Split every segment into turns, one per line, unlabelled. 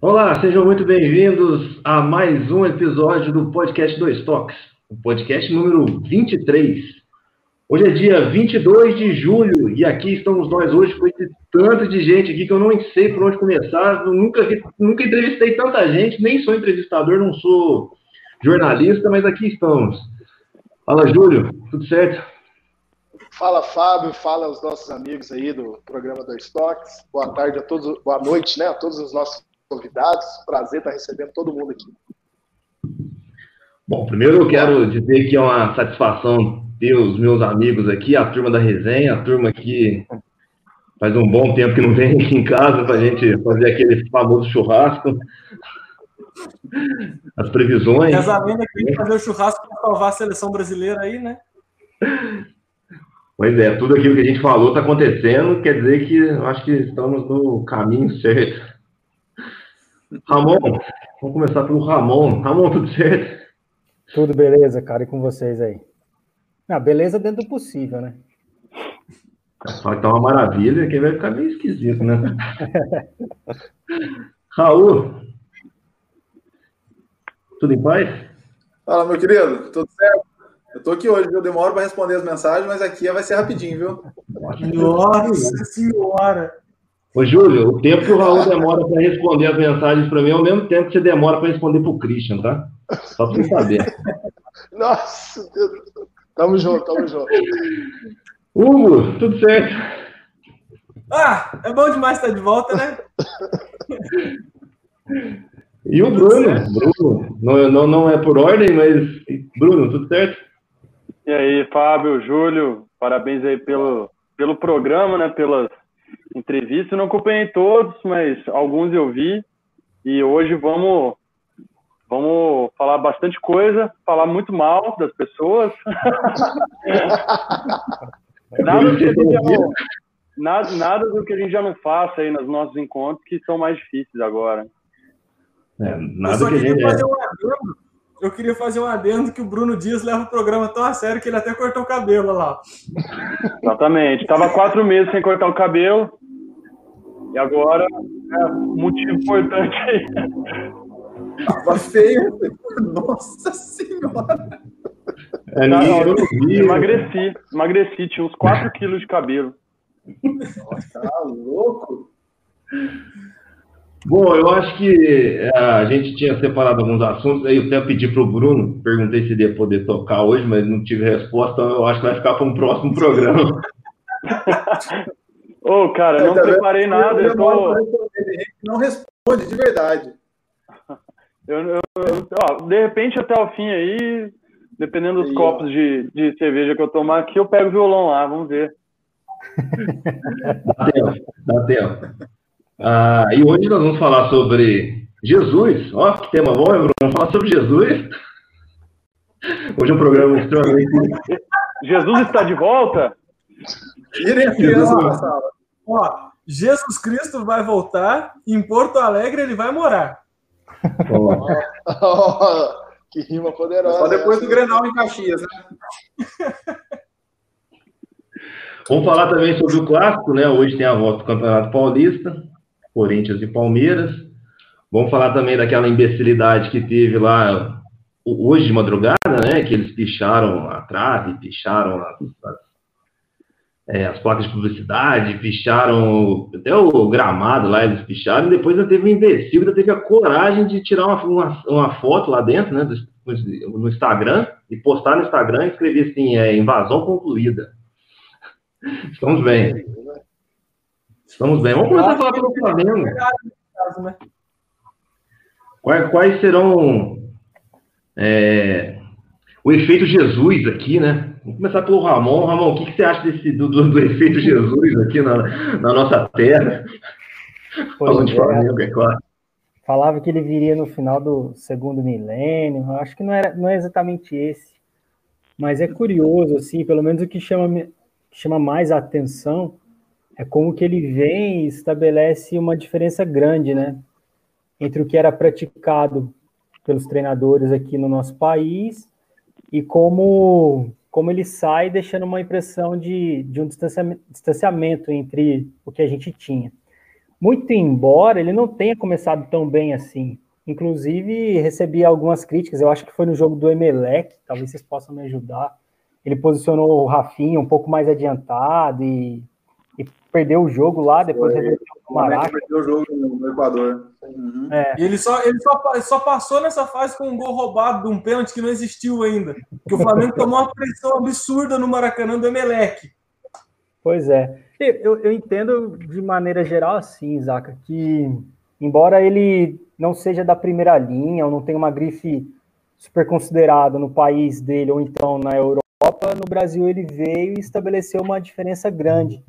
Olá, sejam muito bem-vindos a mais um episódio do podcast Dois Toques, o podcast número 23. Hoje é dia 22 de julho e aqui estamos nós hoje com esse tanto de gente aqui que eu não sei por onde começar, nunca, nunca entrevistei tanta gente, nem sou entrevistador, não sou jornalista, mas aqui estamos. Fala, Júlio, tudo certo?
Fala, Fábio, fala aos nossos amigos aí do programa Dois Toques. Boa tarde a todos, boa noite, né, a todos os nossos convidados. Prazer estar recebendo todo mundo aqui.
Bom, primeiro eu quero dizer que é uma satisfação ter os meus amigos aqui, a turma da resenha, a turma que faz um bom tempo que não vem aqui em casa para a gente fazer aquele famoso churrasco. As previsões.
Casamento aqui fazer o churrasco para salvar a seleção brasileira aí, né?
Pois é, tudo aquilo que a gente falou está acontecendo, quer dizer que eu acho que estamos no caminho certo. Ramon, vamos começar pelo Ramon. Ramon, tudo certo?
Tudo beleza, cara, e com vocês aí? Ah, beleza dentro do possível, né?
Só que tá uma maravilha, que vai ficar meio esquisito, né? Raul, tudo em paz?
Fala, meu querido, tudo certo? Eu tô aqui hoje, eu demoro para responder as mensagens, mas aqui vai ser rapidinho, viu?
Nossa senhora!
Ô, Júlio, o tempo que o Raul demora para responder as mensagens para mim é o mesmo tempo que você demora para responder para o Christian, tá? Só para você saber.
Nossa, Deus. Tamo junto, tamo junto.
Hugo, tudo certo?
Ah, é bom demais estar de volta, né?
E o Bruno, Bruno, não, não, não é por ordem, mas Bruno, tudo certo?
E aí, Fábio, Júlio, parabéns aí pelo, pelo programa, né? Pelas entrevistas. Eu não acompanhei todos, mas alguns eu vi. E hoje vamos vamos falar bastante coisa, falar muito mal das pessoas. nada, do que a gente já não, nada, nada do que a gente já não faça aí nos nossos encontros que são mais difíceis agora.
É, nada que a gente...
fazer um adendo. Eu queria fazer um adendo que o Bruno Dias leva o programa tão a sério que ele até cortou o cabelo lá.
Exatamente. Tava quatro meses sem cortar o cabelo. E agora é um motivo importante aí.
Tava feio. Nossa senhora.
É, ninguém- eu não vi.
Emagreci, emagreci, tinha uns 4 quilos de cabelo.
Tá louco?
Bom, eu acho que é, a gente tinha separado alguns assuntos, aí eu até pedi para o Bruno, perguntei se ele ia poder tocar hoje, mas não tive resposta, então eu acho que vai ficar para um próximo programa.
Ô, cara, não preparei nada, eu tô.
Não responde, de verdade.
Eu, eu- ó, de repente, até o fim aí, dependendo dos
Aí, ó.
copos de, de cerveja que eu tomar aqui, eu pego o violão lá, vamos ver.
Dá tempo, dá tempo. Ah, e hoje nós vamos falar sobre Jesus. Ó, que tema bom, Bruno? Vamos falar sobre Jesus. Hoje é um programa extremamente.
Jesus está de volta?
Tirem da sala.
Ó, Jesus Cristo vai voltar, em Porto Alegre ele vai morar.
Oh, que rima poderosa.
Só depois do. Grenal em Caxias, né?
Vamos falar também sobre o clássico, né? Hoje tem a volta do Campeonato Paulista, Corinthians e Palmeiras. Vamos falar também daquela imbecilidade que teve lá hoje de madrugada, né? Que eles picharam a trave, picharam as, as- é, as placas de publicidade, picharam até o gramado lá, eles picharam, e depois ainda teve um imbecil, ainda teve a coragem de tirar uma, uma, uma foto lá dentro, né? do- no Instagram, e postar no Instagram e escrever assim, é, invasão concluída. Estamos bem. Estamos bem. Vamos começar a falar pelo Flamengo. Quais, quais serão é, o efeito Jesus aqui, né? Vamos começar pelo Ramon. Ramon, o que, que você acha desse, do, do- do efeito Jesus aqui na, na nossa terra?
Pois
Falando de
é.
Flamengo, é claro.
Falava que ele viria no final do segundo milênio. eu Acho que não, era, não é exatamente esse. Mas é curioso, assim, pelo menos o que chama, chama mais a atenção é como que ele vem e estabelece uma diferença grande, né? Entre o que era praticado pelos treinadores aqui no nosso país e como, como ele sai deixando uma impressão de, de um distanciamento, distanciamento entre o que a gente tinha. muito embora ele não tenha começado tão bem assim. Inclusive, recebi algumas críticas, eu acho que foi no jogo do Emelec, talvez vocês possam me ajudar. Ele posicionou o Rafinha um pouco mais adiantado e, perdeu o jogo lá, depois
Foi.
reverteu o Maraca.
perdeu o jogo no, no Equador. Uhum.
É,
E ele só, ele só, só passou nessa fase com um gol roubado de um pênalti que não existiu ainda. Que o Flamengo tomou uma pressão absurda no Maracanã do Emelec.
Pois é. Eu, eu entendo de maneira geral assim, Zaca, que embora ele não seja da primeira linha, ou não tenha uma grife super considerada no país dele, ou então na Europa, no Brasil ele veio e estabeleceu uma diferença grande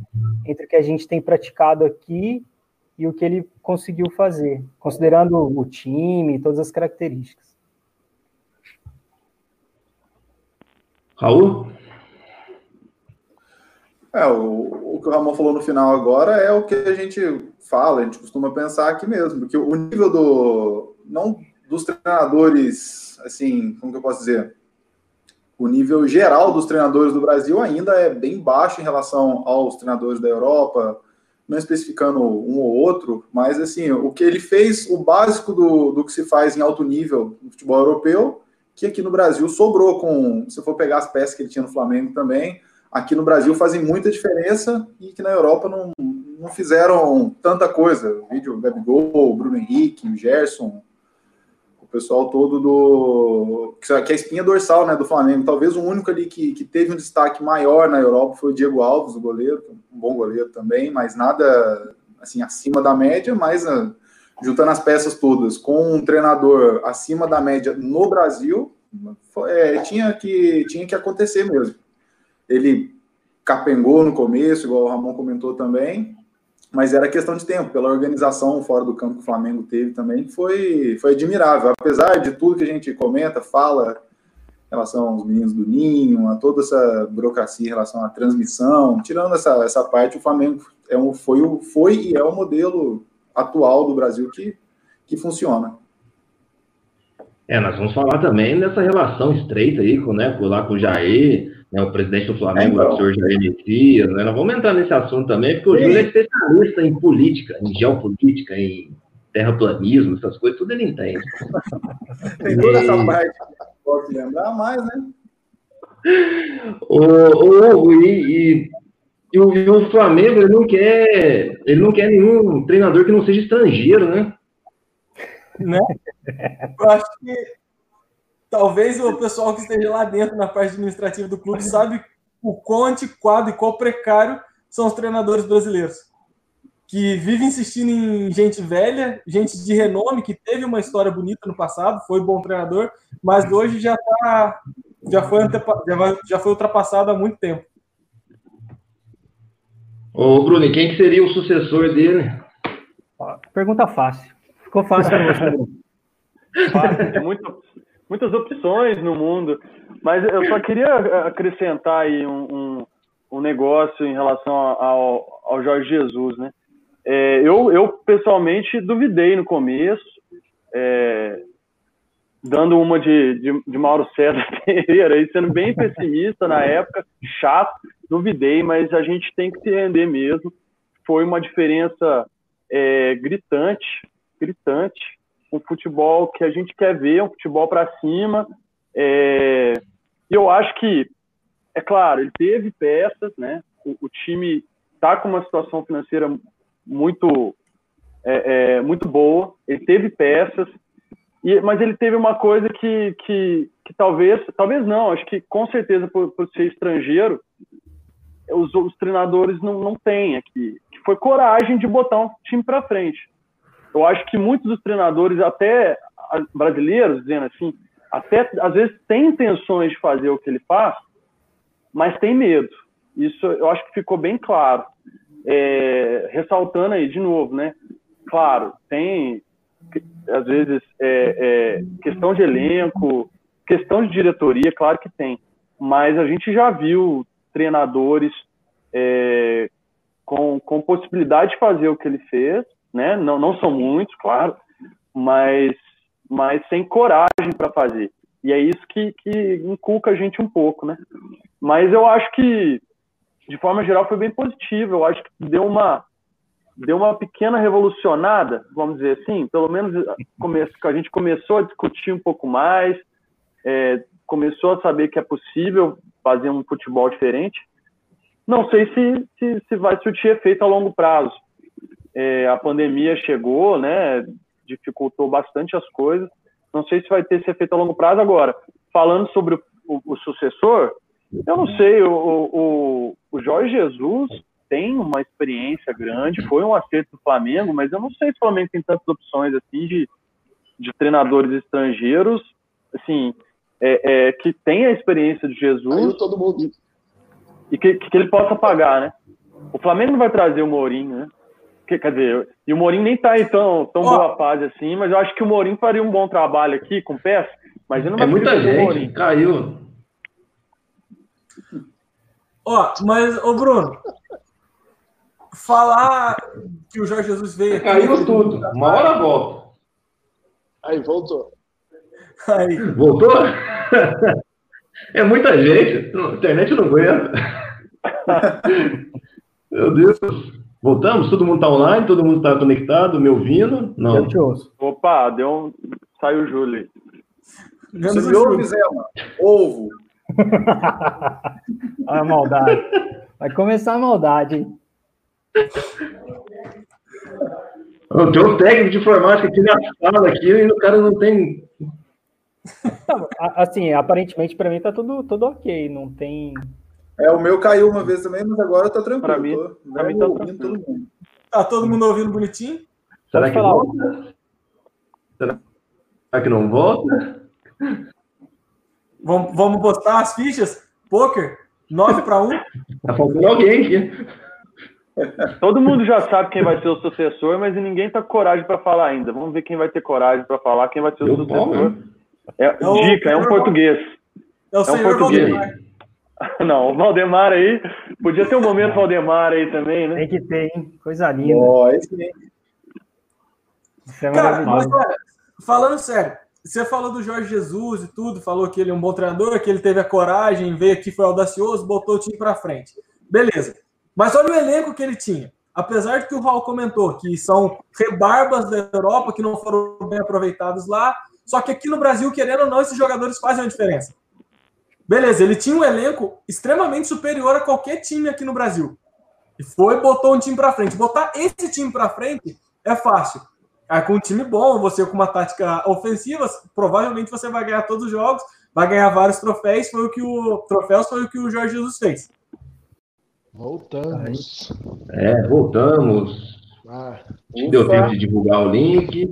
entre o que a gente tem praticado aqui e o que ele conseguiu fazer, considerando o time e todas as características.
Raul?
É, o, o que o Ramon falou no final agora é o que a gente fala, a gente costuma pensar aqui mesmo, porque o nível do. não dos treinadores, assim, como que eu posso dizer? O nível geral dos treinadores do Brasil ainda é bem baixo em relação aos treinadores da Europa, não especificando um ou outro, mas assim, o que ele fez, o básico do, do que se faz em alto nível no futebol europeu, que aqui no Brasil sobrou com, se for pegar as peças que ele tinha no Flamengo também, aqui no Brasil fazem muita diferença e que na Europa não, não fizeram tanta coisa. O vídeo Gabigol, Bruno Henrique, o Gerson, pessoal todo do. que é a espinha dorsal né, do Flamengo. Talvez o único ali que, que teve um destaque maior na Europa foi o Diego Alves, o goleiro, um bom goleiro também, mas nada assim acima da média, mas ah, juntando as peças todas com um treinador acima da média no Brasil, é, tinha, que, tinha que acontecer mesmo ele capengou no começo, igual o Ramon comentou também, mas era questão de tempo, pela organização fora do campo que o Flamengo teve também, foi, foi admirável. Apesar de tudo que a gente comenta, fala em relação aos meninos do Ninho, a toda essa burocracia em relação à transmissão, tirando essa, essa parte, o Flamengo é um, foi, foi e é o modelo atual do Brasil que, que funciona.
É, nós vamos falar também dessa relação estreita aí com, né, lá com o Jair, né, o presidente do Flamengo,
É,
o senhor Jair Messias, né? Nós vamos entrar nesse assunto também, porque o. Júlio é especialista em política, em geopolítica, em terraplanismo, essas coisas, tudo ele entende.
Tem toda essa parte que posso lembrar, mas, né?
O, o, o- e, e- o, e o Flamengo ele não quer ele não quer nenhum treinador que não seja estrangeiro, né?
Eu acho que talvez o pessoal que esteja lá dentro na parte administrativa do clube sabe o quão antiquado e quão precário são os treinadores brasileiros. Que vivem insistindo em gente velha, gente de renome, que teve uma história bonita no passado, foi bom treinador, mas hoje já tá, já foi, antepa- já foi ultrapassado há muito tempo.
Ô, Bruno, quem que seria o sucessor dele?
Pergunta fácil. Ficou fácil para você.
Fácil, tem muita- muitas opções no mundo. Mas eu só queria acrescentar aí um, um, um negócio em relação ao, ao Jorge Jesus, né? É, eu, eu, pessoalmente, duvidei no começo, é, dando uma de, de, de Mauro César Pereira, aí, sendo bem pessimista na época, chato, duvidei, mas a gente tem que se render mesmo. Foi uma diferença é, gritante, gritante, um futebol que a gente quer ver, um futebol para cima. É, e eu acho que, é claro, ele teve peças, né? O, o time está com uma situação financeira muito, é, é, muito boa. Ele teve peças, e, mas ele teve uma coisa que, que, que talvez, talvez não, acho que com certeza por, por ser estrangeiro, os, os treinadores não, não têm aqui, que foi coragem de botar um time para frente. Eu acho que muitos dos treinadores, até brasileiros, dizendo assim, até às vezes têm intenções de fazer o que ele faz, mas tem medo. Isso eu acho que ficou bem claro. É, ressaltando aí de novo, né? Claro, tem às vezes é, é, questão de elenco, questão de diretoria, claro que tem, mas a gente já viu treinadores é, com, com possibilidade de fazer o que ele fez, né? Não, não são muitos, claro, mas, mas sem coragem para fazer. E é isso que, que inculca a gente um pouco, né? Mas eu acho que, de forma geral, foi bem positivo. Eu acho que deu uma, deu uma pequena revolucionada, vamos dizer assim, pelo menos a gente começou a discutir um pouco mais, é, começou a saber que é possível fazer um futebol diferente. Não sei se, se, se vai surtir efeito a longo prazo. É, a pandemia chegou, né, dificultou bastante as coisas. Não sei se vai ter esse efeito a longo prazo agora. Falando sobre o, o, o sucessor, eu não sei, o, o, Jorge Jesus tem uma experiência grande, foi um acerto do Flamengo, mas eu não sei se o Flamengo tem tantas opções assim de, de treinadores estrangeiros, assim, é, é, que tem a experiência de Jesus.
todo mundo.
E que, que ele possa pagar, né? O Flamengo não vai trazer o Mourinho, né? Que, quer dizer, e o Mourinho nem tá em tão, tão oh. boa fase assim, mas eu acho que o Mourinho faria um bom trabalho aqui com peça, mas ele não
é vai É muita gente, caiu.
Ó, oh, mas, ô Bruno, falar que o Jorge Jesus veio aqui.
Caiu tudo. Uma hora volta.
Aí, voltou.
Aí. Voltou? É muita gente. A internet não aguenta. Meu Deus. Voltamos? Todo mundo está online? Todo mundo está conectado? Me ouvindo?
Não. Eu te ouço. Opa, deu um... Saiu o Júlio.
Você me ouve, Zema? Ovo.
Olha a maldade. Vai começar a maldade, hein?
Tem um técnico de informática aqui na sala aqui e o cara não tem.
Assim, aparentemente para mim tá tudo, tudo ok, não tem.
É, o meu caiu uma vez também, mas agora tá tranquilo. Pra
mim,
tô,
pra mim tá ouvindo todo mundo.
Tá todo mundo ouvindo bonitinho?
Será que volta? Será que não volta?
Vamos, vamos postar as fichas? Poker? 9 para 1?
Tá faltando alguém aqui.
Todo mundo já sabe quem vai ser o sucessor, mas ninguém tá com coragem para falar ainda. Vamos ver quem vai ter coragem para falar quem vai ser o Eu sucessor. É, é o dica, é um português.
É o é um português. Valdemar.
Não, o Valdemar aí. Podia ter um momento Valdemar aí também, né?
Tem que ter, hein? Coisa linda.
Oh, esse...
Isso é Cara, mas, falando sério, você falou do Jorge Jesus e tudo, falou que ele é um bom treinador, que ele teve a coragem, veio aqui, foi audacioso, botou o time para frente. Beleza. Mas olha o elenco que ele tinha. Apesar de que o Raul comentou que são rebarbas da Europa que não foram bem aproveitados lá, só que aqui no Brasil, querendo ou não, esses jogadores fazem uma diferença. Beleza, ele tinha um elenco extremamente superior a qualquer time aqui no Brasil. E foi, botou um time para frente. Botar esse time para frente é fácil. Aí com um time bom, você com uma tática ofensiva, provavelmente você vai ganhar todos os jogos, vai ganhar vários troféus, foi o que o troféus foi o que o Jorge Jesus fez.
Voltamos.
É, voltamos. Ah, Deu tempo de divulgar o link.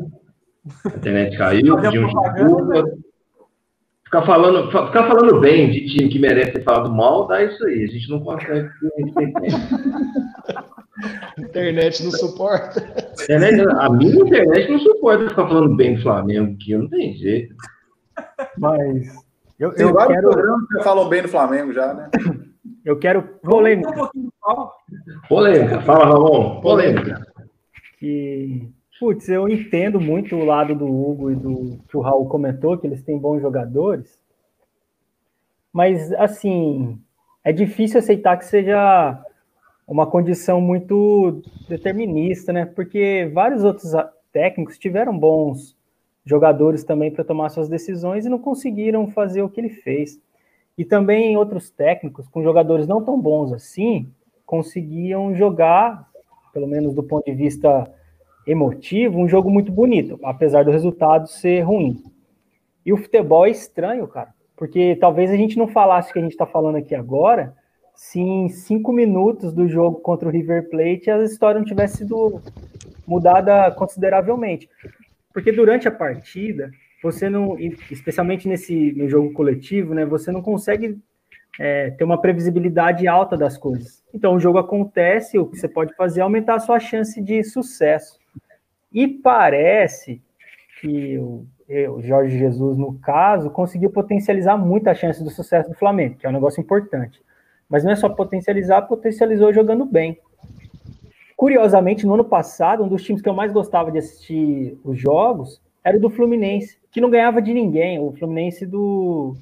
A internet caiu, pedimos desculpa. Ficar falando, ficar falando bem de time que merece ser falado mal, dá isso aí. A gente não consegue.
internet não suporta.
Internet, a minha internet não suporta ficar falando bem do Flamengo, que não tem jeito.
Mas.
Eu, eu vários quero... programas que falam bem do Flamengo já, né?
Eu quero polêmica.
Polêmica, fala, Ramon. Polêmica.
Que, putz, eu entendo muito o lado do Hugo e do que o Raul comentou, que eles têm bons jogadores. Mas, assim, é difícil aceitar que seja uma condição muito determinista, né? Porque vários outros técnicos tiveram bons jogadores também para tomar suas decisões e não conseguiram fazer o que ele fez. E também outros técnicos, com jogadores não tão bons assim, conseguiam jogar, pelo menos do ponto de vista emotivo, um jogo muito bonito, apesar do resultado ser ruim. E o futebol é estranho, cara, porque talvez a gente não falasse o que a gente está falando aqui agora, se em cinco minutos do jogo contra o River Plate a história não tivesse sido mudada consideravelmente. Porque durante a partida, você não, especialmente nesse no jogo coletivo, né, você não consegue é, ter uma previsibilidade alta das coisas. Então o jogo acontece, o que você pode fazer é aumentar a sua chance de sucesso. E parece que o, o Jorge Jesus, no caso, conseguiu potencializar muito a chance do sucesso do Flamengo, que é um negócio importante. Mas não é só potencializar, potencializou jogando bem. Curiosamente, no ano passado, um dos times que eu mais gostava de assistir os jogos era o do Fluminense, que não ganhava de ninguém, o Fluminense do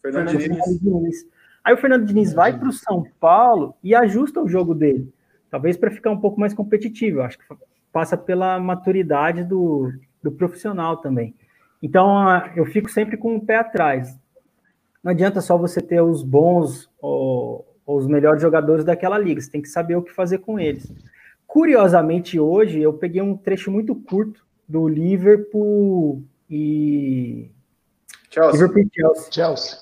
Fernando, Fernando
Diniz. Aí o Fernando Diniz vai para o São Paulo e ajusta o jogo dele. talvez para ficar um pouco mais competitivo. Eu acho que passa pela maturidade do, do profissional também. Então, eu fico sempre com o pé atrás. Não adianta só você ter os bons ou, ou os melhores jogadores daquela liga, você tem que saber o que fazer com eles. Curiosamente, hoje, eu peguei um trecho muito curto do Liverpool e.
Chelsea.
Liverpool e Chelsea.
Chelsea.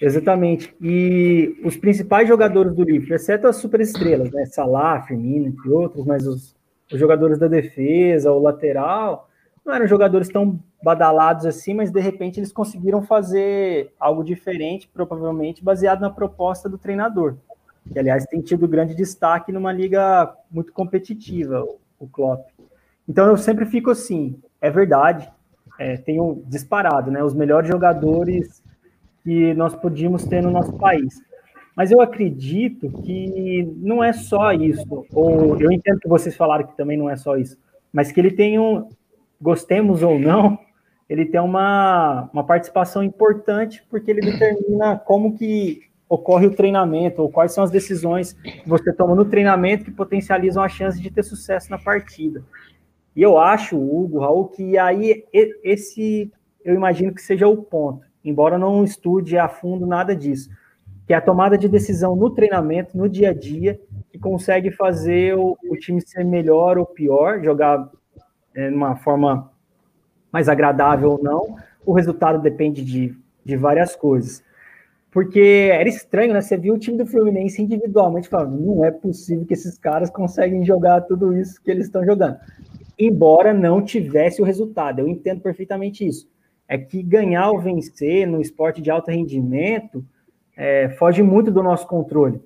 Exatamente. E os principais jogadores do Liverpool, exceto as superestrelas, né? Salah, Firmino, entre outros, mas os, os jogadores da defesa, o lateral, não eram jogadores tão badalados assim, mas de repente eles conseguiram fazer algo diferente, provavelmente baseado na proposta do treinador. Que, aliás, tem tido grande destaque numa liga muito competitiva, o Klopp. Então eu sempre fico assim, é verdade, é, tenho disparado, né? Os melhores jogadores que nós podíamos ter no nosso país. Mas eu acredito que não é só isso, ou eu entendo que vocês falaram que também não é só isso, mas que ele tem um, gostemos ou não, ele tem uma, uma participação importante porque ele determina como que ocorre o treinamento ou quais são as decisões que você toma no treinamento que potencializam a chance de ter sucesso na partida. E eu acho, Hugo, Raul, que aí esse eu imagino que seja o ponto, embora não estude a fundo nada disso que é a tomada de decisão no treinamento, no dia a dia, que consegue fazer o, o time ser melhor ou pior, jogar é, de uma forma mais agradável ou não. O resultado depende de, de várias coisas. Porque era estranho, né? Você viu o time do Fluminense individualmente falando, não é possível que esses caras conseguem jogar tudo isso que eles estão jogando. Embora não tivesse o resultado, eu entendo perfeitamente isso. É que ganhar ou vencer no esporte de alto rendimento é, foge muito do nosso controle.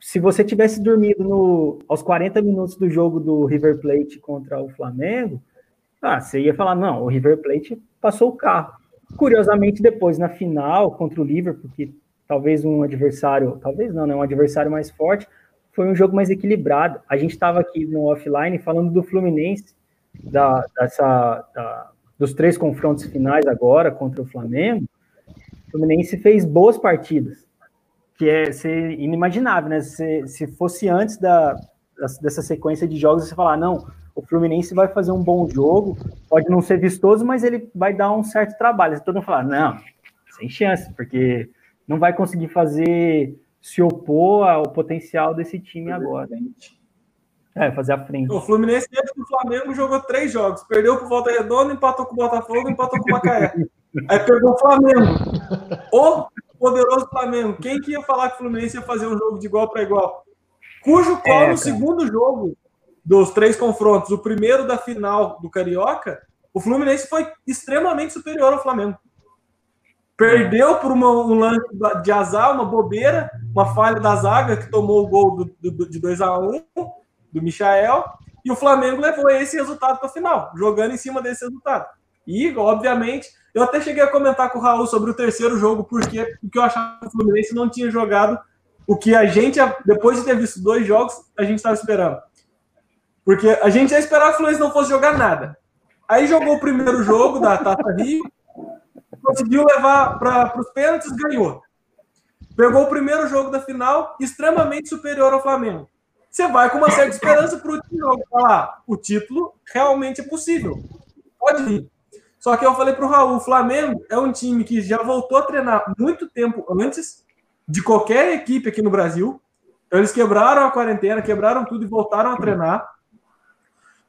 Se você tivesse dormido no, aos 40 minutos do jogo do River Plate contra o Flamengo, ah, você ia falar, não, o River Plate passou o carro. Curiosamente, depois, na final, contra o Liverpool, que talvez um adversário, talvez não, né, um adversário mais forte, foi um jogo mais equilibrado. A gente estava aqui no offline falando do Fluminense, da, dessa, da, dos três confrontos finais agora contra o Flamengo, Fluminense fez boas partidas, que é ser inimaginável, né? Se, se fosse antes da, dessa sequência de jogos, você falar, não, o Fluminense vai fazer um bom jogo, pode não ser vistoso, mas ele vai dar um certo trabalho. Todo mundo falar, não, sem chance, porque não vai conseguir fazer se opor ao potencial desse time agora. É, fazer a frente.
O Fluminense, antes do Flamengo, jogou três jogos. Perdeu com o Volta Redonda, empatou com o Botafogo, empatou com o Macaé. Aí pegou o Flamengo. O poderoso Flamengo. Quem que ia falar que o Fluminense ia fazer um jogo de igual para igual? Cujo qual é, no segundo jogo dos três confrontos, o primeiro da final do Carioca, o Fluminense foi extremamente superior ao Flamengo. Perdeu por uma, um lance de azar, uma bobeira, uma falha da zaga que tomou o gol do, do, de 2 a 1 um, do Michael, e o Flamengo levou esse resultado para a final, jogando em cima desse resultado. E, obviamente, eu até cheguei a comentar com o Raul sobre o terceiro jogo, porque, porque eu achava que o Fluminense não tinha jogado o que a gente, depois de ter visto dois jogos, a gente estava esperando. Porque a gente já esperava que o Fluminense não fosse jogar nada. Aí jogou o primeiro jogo da Taça Rio, conseguiu levar para os pênaltis, ganhou. Pegou o primeiro jogo da final, extremamente superior ao Flamengo. Você vai com uma certa esperança para o último jogo. Falar, o título realmente é possível. Pode vir. Só que eu falei para o Raul, o Flamengo é um time que já voltou a treinar muito tempo antes de qualquer equipe aqui no Brasil. Então eles quebraram a quarentena, quebraram tudo e voltaram a treinar.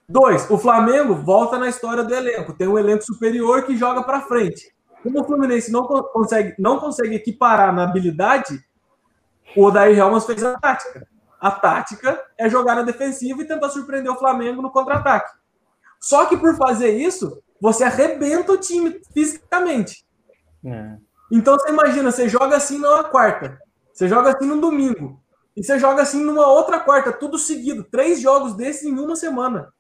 Dois, o Flamengo volta na história do elenco. Tem um elenco superior que joga para frente. Como o Fluminense não consegue, não consegue equiparar na habilidade, o Odair Helmas fez a tática. A tática é jogar na defensiva e tentar surpreender o Flamengo no contra-ataque. Só que por fazer isso, você arrebenta o time fisicamente. É. Então você imagina, você joga assim numa quarta, você joga assim no domingo, e você joga assim numa outra quarta, tudo seguido, três jogos desses em uma semana.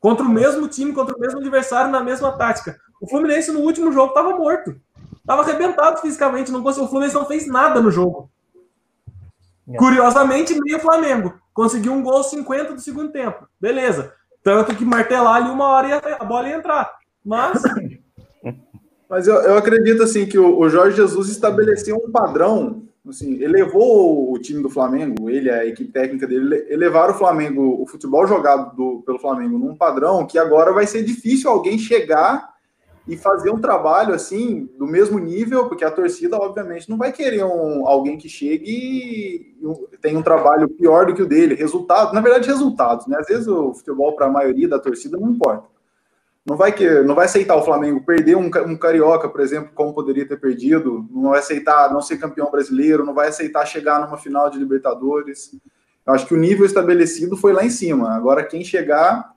Contra o mesmo time, contra o mesmo adversário, na mesma tática. O Fluminense no último jogo estava morto. Estava arrebentado fisicamente. Não conseguiu, o Fluminense não fez nada no jogo. É. Curiosamente, meio Flamengo. Conseguiu um gol 50 do segundo tempo. Beleza. Tanto que martelar ali uma hora e a bola ia entrar. Mas.
Mas eu, eu acredito assim que o, o Jorge Jesus estabeleceu um padrão assim, elevou o time do Flamengo, ele, a equipe técnica dele, elevaram o Flamengo, o futebol jogado do, pelo Flamengo num padrão que agora vai ser difícil alguém chegar e fazer um trabalho assim do mesmo nível, porque a torcida obviamente não vai querer um, alguém que chegue e tem um trabalho pior do que o dele. Resultado, na verdade, resultados, né? Às vezes o futebol para a maioria da torcida não importa. Não vai que não vai aceitar o Flamengo perder um, um carioca, por exemplo, como poderia ter perdido. Não vai aceitar não ser campeão brasileiro. Não vai aceitar chegar numa final de Libertadores. Eu acho que o nível estabelecido foi lá em cima. Agora quem chegar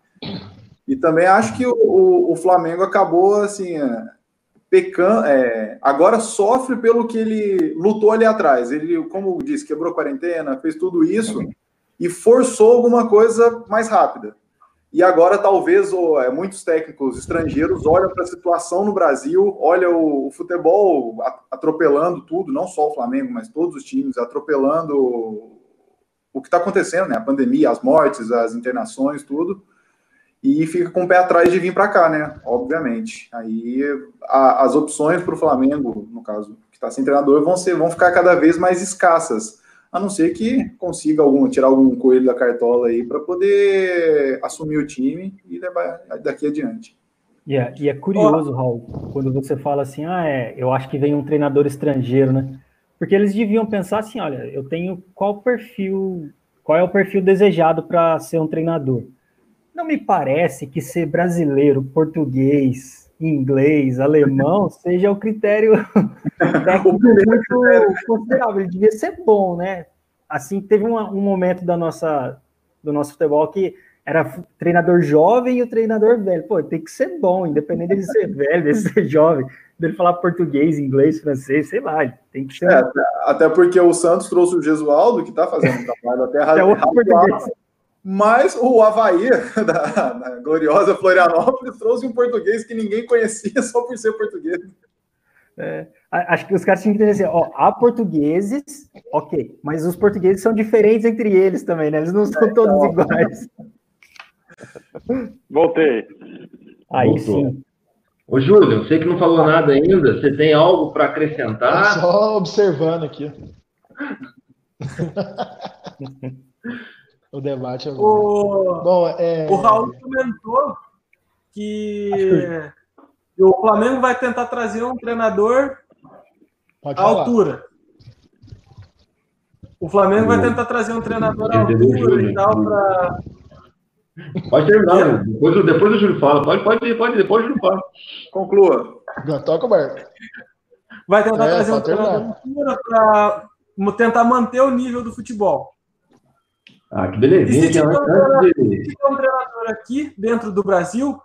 e também acho que o, o, Flamengo acabou assim é, pecando, é, agora sofre pelo que ele lutou ali atrás. Ele, como disse, quebrou quarentena, fez tudo isso e forçou alguma coisa mais rápida. E agora talvez é, muitos técnicos estrangeiros olham para a situação no Brasil, olham o, o, futebol atropelando tudo, não só o Flamengo, mas todos os times atropelando o que está acontecendo, né? A pandemia, as mortes, as internações, tudo e fica com o pé atrás de vir para cá, né? Obviamente. Aí a, as opções para o Flamengo, no caso, que está sem treinador, vão, ser, vão ficar cada vez mais escassas. A não ser que consiga algum, tirar algum coelho da cartola aí para poder assumir o time e levar daqui adiante.
Yeah, e é curioso, Raul, quando você fala assim, ah, é, eu acho que vem um treinador estrangeiro, né? Porque eles deviam pensar assim, olha, eu tenho qual perfil, qual é o perfil desejado para ser um treinador? Não me parece que ser brasileiro, português, inglês, alemão seja o critério técnico muito considerável. Ele devia ser bom, né? Assim, teve um, um momento da nossa, do nosso futebol que era treinador jovem e o treinador velho. Pô, tem que ser bom, independente de ser velho, de ser jovem, dele falar português, inglês, francês, sei lá, tem que ser. É,
até porque o Santos trouxe o Gesualdo, que está fazendo um trabalho até razoável. Mas o Havaí, da, da, gloriosa Florianópolis, trouxe um português que ninguém conhecia só por ser português.
É, acho que os caras tinham que entender assim, ó, há portugueses, ok, mas os portugueses são diferentes entre eles também, né? Eles não são é, todos iguais.
Voltei.
Aí Voltou. sim.
Ô, Júlio, você que não falou nada ainda, você tem algo para acrescentar?
Só observando aqui. o debate agora.
O, Bom, é... o Raul comentou que o Flamengo vai tentar trazer um treinador à altura. O Flamengo vai tentar trazer um treinador à altura e tal para.
Pode terminar, depois, depois o Júlio fala. Pode, pode, pode, depois o Júlio fala.
Conclua.
Já toca o barco.
Vai tentar é, trazer um treinador à altura para tentar manter o nível do futebol.
Ah, que belezinha.
E se tiver, um treinador, um aqui dentro do Brasil,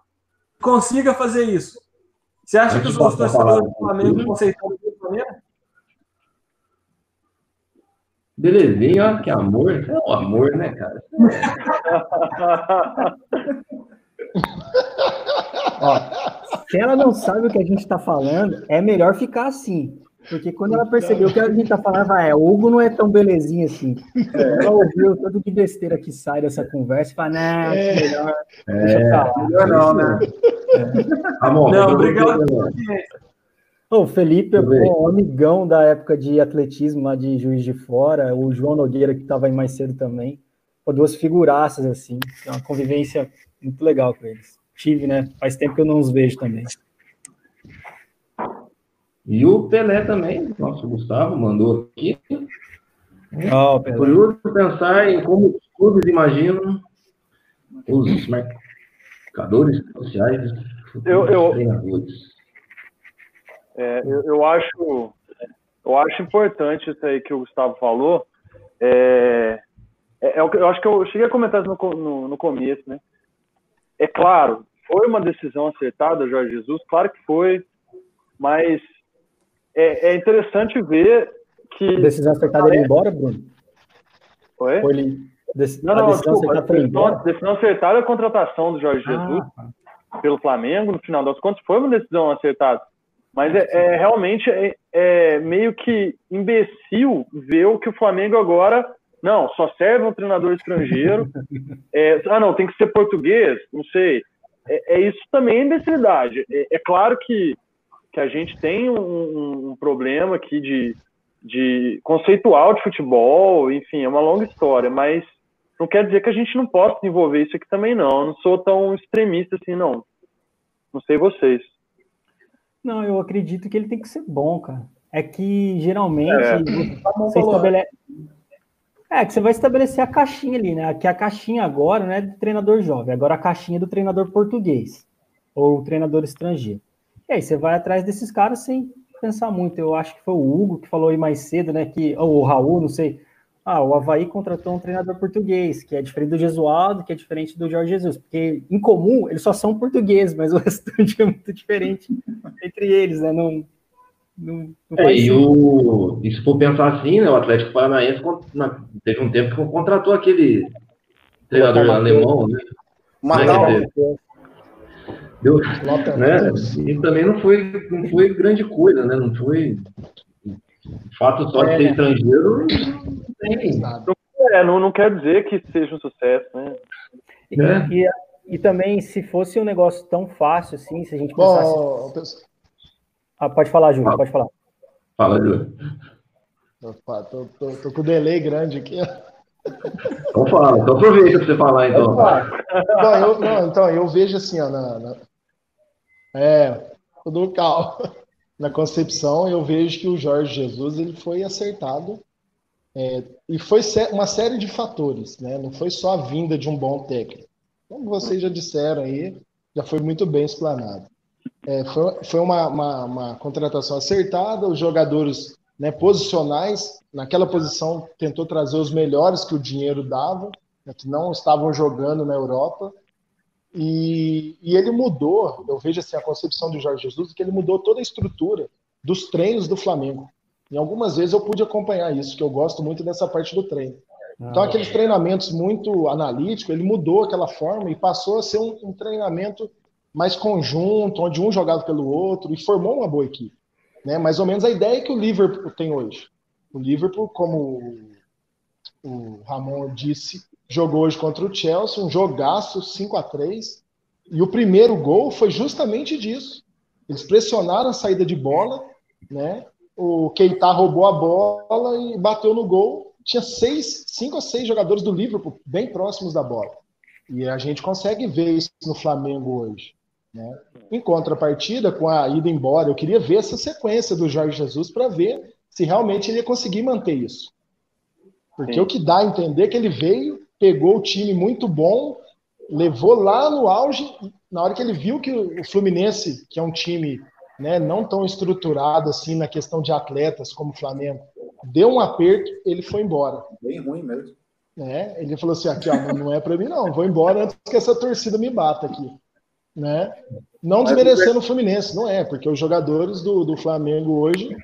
consiga fazer isso. Você acha que os torcedores do Flamengo conceituam dessa maneira?
Belezinha, ó, que amor. É o amor, né, cara?
ó, se ela não sabe o que a gente está falando, é melhor ficar assim. Porque quando ela percebeu que a gente tá falando, ah, é, o Hugo não é tão belezinha assim. É. Ela ouviu tanto de besteira que sai dessa conversa e fala, não, é. melhor. É. Deixa eu falar. Melhor não, né? É. Amor, não, obrigado. O Felipe é um amigão da época de atletismo lá de Juiz de Fora, o João Nogueira, que estava aí mais cedo também. Pô, duas figuraças, assim. É uma convivência muito legal com eles. Tive, né? Faz tempo que eu não os vejo também.
E o Pelé também, nosso Gustavo, mandou aqui.
Oh,
Curioso pensar em como os clubes imaginam os marcadores sociais
eu, eu, treinadores. É, eu, eu, acho, eu acho importante isso aí que o Gustavo falou. É, é, é eu acho que eu cheguei a comentar isso no, no, no começo, né? É claro, foi uma decisão acertada, Jorge Jesus, claro que foi, mas é, é interessante ver que.
A decisão acertada ele ir embora, Bruno?
Oi?
Ou ele. Dec...
Não, não, decisão desculpa. Acertada decisão, decisão acertada é a contratação do Jorge ah, Jesus tá. pelo Flamengo, no final das contas, foi uma decisão acertada. Mas é, é realmente é, é, meio que imbecil ver o que o Flamengo agora. Não, só serve um treinador estrangeiro. É, ah, não, tem que ser português, não sei. É, é isso também é imbecilidade. É, é claro que que a gente tem um, um problema aqui de, de conceitual de futebol, enfim, é uma longa história, mas não quer dizer que a gente não possa desenvolver isso aqui também, não. Eu não sou tão extremista assim, não. Não sei vocês.
Não, eu acredito que ele tem que ser bom, cara. É que geralmente é. você estabelece. É, que você vai estabelecer a caixinha ali, né? Que a caixinha agora não é do treinador jovem, agora a caixinha é do treinador português ou treinador estrangeiro. E aí você vai atrás desses caras sem pensar muito. Eu acho que foi o Hugo que falou aí mais cedo, né? Que, ou o Raul, não sei. Ah, o Havaí contratou um treinador português, que é diferente do Jesualdo, que é diferente do Jorge Jesus, porque em comum eles só são portugueses, mas o restante é muito diferente entre eles, né? Não,
não, não é, e, o, e se for pensar assim, né, o Atlético Paranaense teve um tempo que contratou aquele treinador alemão, né? Matar né, Deu, né? E também não foi, não foi grande coisa, né? Não foi. O fato só de ser é. estrangeiro não tem.
É, não, não quer dizer que seja um sucesso, né?
E, é. e, e, também, se fosse um negócio tão fácil assim, se a gente pensasse. Bom, ah, pode falar, Júlio, pode falar.
Fala, Júlio.
Opa, tô, tô, tô com o delay grande aqui.
Então fala, então aproveita para você falar, então.
Não, eu, não, então, eu vejo assim, ó, na, na é, tudo calmo. Na concepção, eu vejo que o Jorge Jesus ele foi acertado é, e foi uma série de fatores, né? Não foi só a vinda de um bom técnico. Como vocês já disseram aí, já foi muito bem explanado. É, foi foi uma, uma, uma, contratação acertada, os jogadores né, posicionais, naquela posição, tentou trazer os melhores que o dinheiro dava, né, que não estavam jogando na Europa. E, e, ele mudou, eu vejo assim, a concepção do Jorge Jesus, que ele mudou toda a estrutura dos treinos do Flamengo. Em algumas vezes eu pude acompanhar isso, que eu gosto muito dessa parte do treino. Então, aqueles treinamentos muito analíticos, ele mudou aquela forma e passou a ser um, um treinamento mais conjunto, onde um jogava pelo outro e formou uma boa equipe. Né? Mais ou menos a ideia que o Liverpool tem hoje. O Liverpool, como o Ramon disse, jogou hoje contra o Chelsea, um jogaço 5 a 3 e o primeiro gol foi justamente disso. Eles pressionaram a saída de bola, né? O Keita roubou a bola e bateu no gol. Tinha seis, cinco ou seis jogadores do Liverpool bem próximos da bola. E a gente consegue ver isso no Flamengo hoje. Né? Em contrapartida, com a ida embora, eu queria ver essa sequência do Jorge Jesus para ver se realmente ele ia conseguir manter isso. Porque Sim. o que dá a entender é que ele veio, pegou o time muito bom, levou lá no auge. Na hora que ele viu que o Fluminense, que é um time né, não tão estruturado assim na questão de atletas como o Flamengo, deu um aperto, ele foi embora.
Bem ruim mesmo.
É, ele falou assim: aqui, ó, não é para mim, não, vou embora antes que essa torcida me bata aqui. Né? Não desmerecendo o Fluminense, não é, porque os jogadores do, do Flamengo hoje.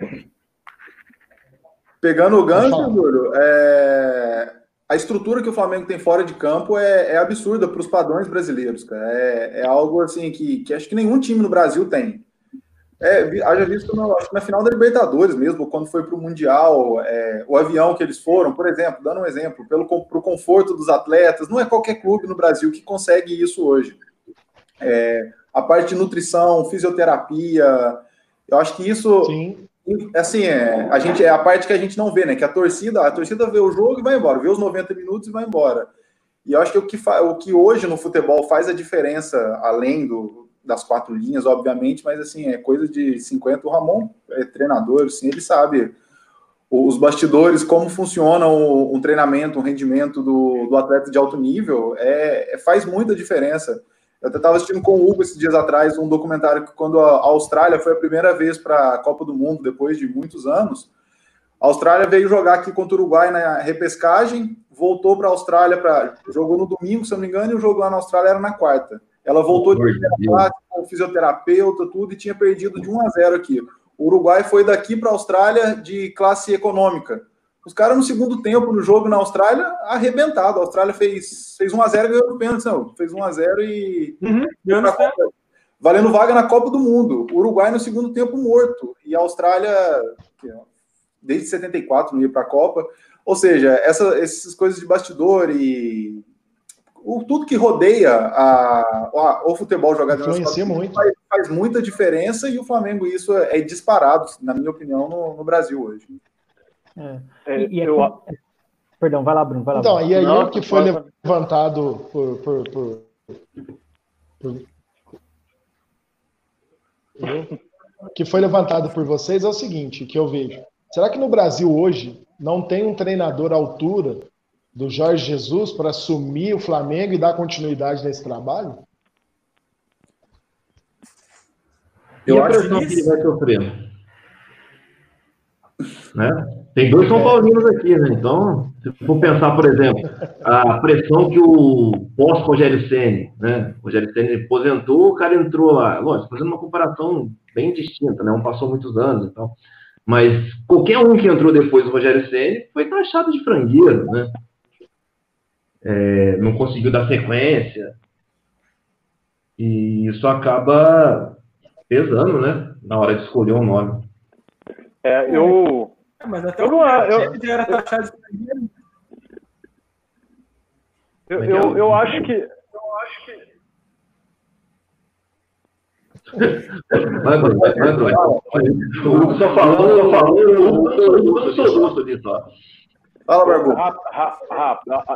Pegando o gancho, Júlio, é a estrutura que o Flamengo tem fora de campo é, é absurda para os padrões brasileiros, cara. É, é, algo assim que, que acho que nenhum time no Brasil tem. É, haja visto na, na final da Libertadores mesmo, quando foi para o Mundial, é, o avião que eles foram, por exemplo, dando um exemplo, pelo pro conforto dos atletas, não é qualquer clube no Brasil que consegue isso hoje. É, a parte de nutrição, fisioterapia, eu acho que isso Sim assim, é, a gente é a parte que a gente não vê, né? Que a torcida, a torcida vê o jogo e vai embora, vê os 90 minutos e vai embora. E eu acho que o que, o que hoje no futebol faz a diferença, além do, das quatro linhas, obviamente, mas assim, é coisa de 50. O Ramon é treinador, assim, ele sabe os bastidores, como funciona um, um treinamento, um rendimento do, do atleta de alto nível, é, é faz muita diferença. Eu até estava assistindo com o Hugo esses dias atrás um documentário que quando a Austrália foi a primeira vez para a Copa do Mundo, depois de muitos anos, a Austrália veio jogar aqui contra o Uruguai na repescagem, voltou para a Austrália, pra, jogou no domingo, se eu não me engano, e o jogo lá na Austrália era na quarta. Ela voltou de com fisioterapeuta, tudo, e tinha perdido de 1 a 0 aqui. O Uruguai foi daqui para a Austrália de classe econômica. Os caras no segundo tempo, no jogo na Austrália, arrebentado. A Austrália fez, fez 1x0 e ganhou o pênalti. Não, fez 1x0 e. Uhum, valendo vaga na Copa do Mundo. O Uruguai no segundo tempo morto. E a Austrália, desde 74, não ia para a Copa. Ou seja, essa, essas coisas de bastidor e o, tudo que rodeia a, a, o futebol jogado
muito.
Faz, faz, muita diferença e o Flamengo, isso é, é disparado, na minha opinião, no, no Brasil hoje.
É. É, e, e é eu... como... Perdão, vai lá, Bruno. Vai lá,
então,
Bruno.
e aí o que foi levantado por, por, por, por... que foi levantado por vocês é o seguinte, que eu vejo. Será que no Brasil hoje não tem um treinador à altura do Jorge Jesus para assumir o Flamengo e dar continuidade nesse trabalho?
Eu acho que ele vai sofrer. Né? Tem dois São Paulinos aqui, né? Então, se for pensar, por exemplo, a pressão que o pós-Rogério Senni, né? O Rogério Senni aposentou, o cara entrou lá. Lógico, fazendo uma comparação bem distinta, né? Um passou muitos anos então. Mas qualquer um que entrou depois do Rogério Senni foi taxado de frangueiro, né? É, não conseguiu dar sequência. E isso acaba pesando, né? Na hora de escolher um nome.
É, eu.
É, mas até eu o eu, já era taxado de
eu, eu, eu acho que. Eu acho que.
Vai, vai, vai, vai, vai. O Hugo só falando, só falando, eu sou justo disso.
Fala, Barbu.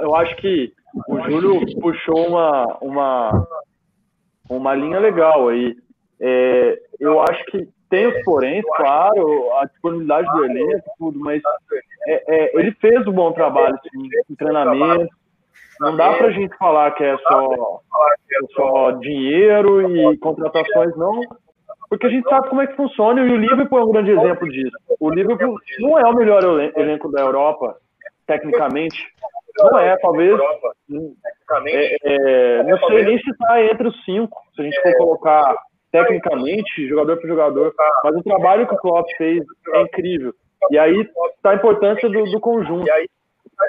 Eu acho que o Júlio puxou uma, uma, uma linha legal aí. É, eu acho que tem os porém, claro, a disponibilidade do elenco, tudo, mas é, é, ele fez um bom trabalho assim, em treinamento. Não dá para a gente falar que é só, só dinheiro e contratações, não, porque a gente sabe como é que funciona e o Liverpool é um grande exemplo disso. O Liverpool não é o melhor elenco da Europa, tecnicamente. Não é, talvez. É, é, não sei nem se está entre os cinco, se a gente for colocar tecnicamente, jogador por jogador, mas o trabalho que o Klopp fez é incrível. E aí está a importância do, do conjunto.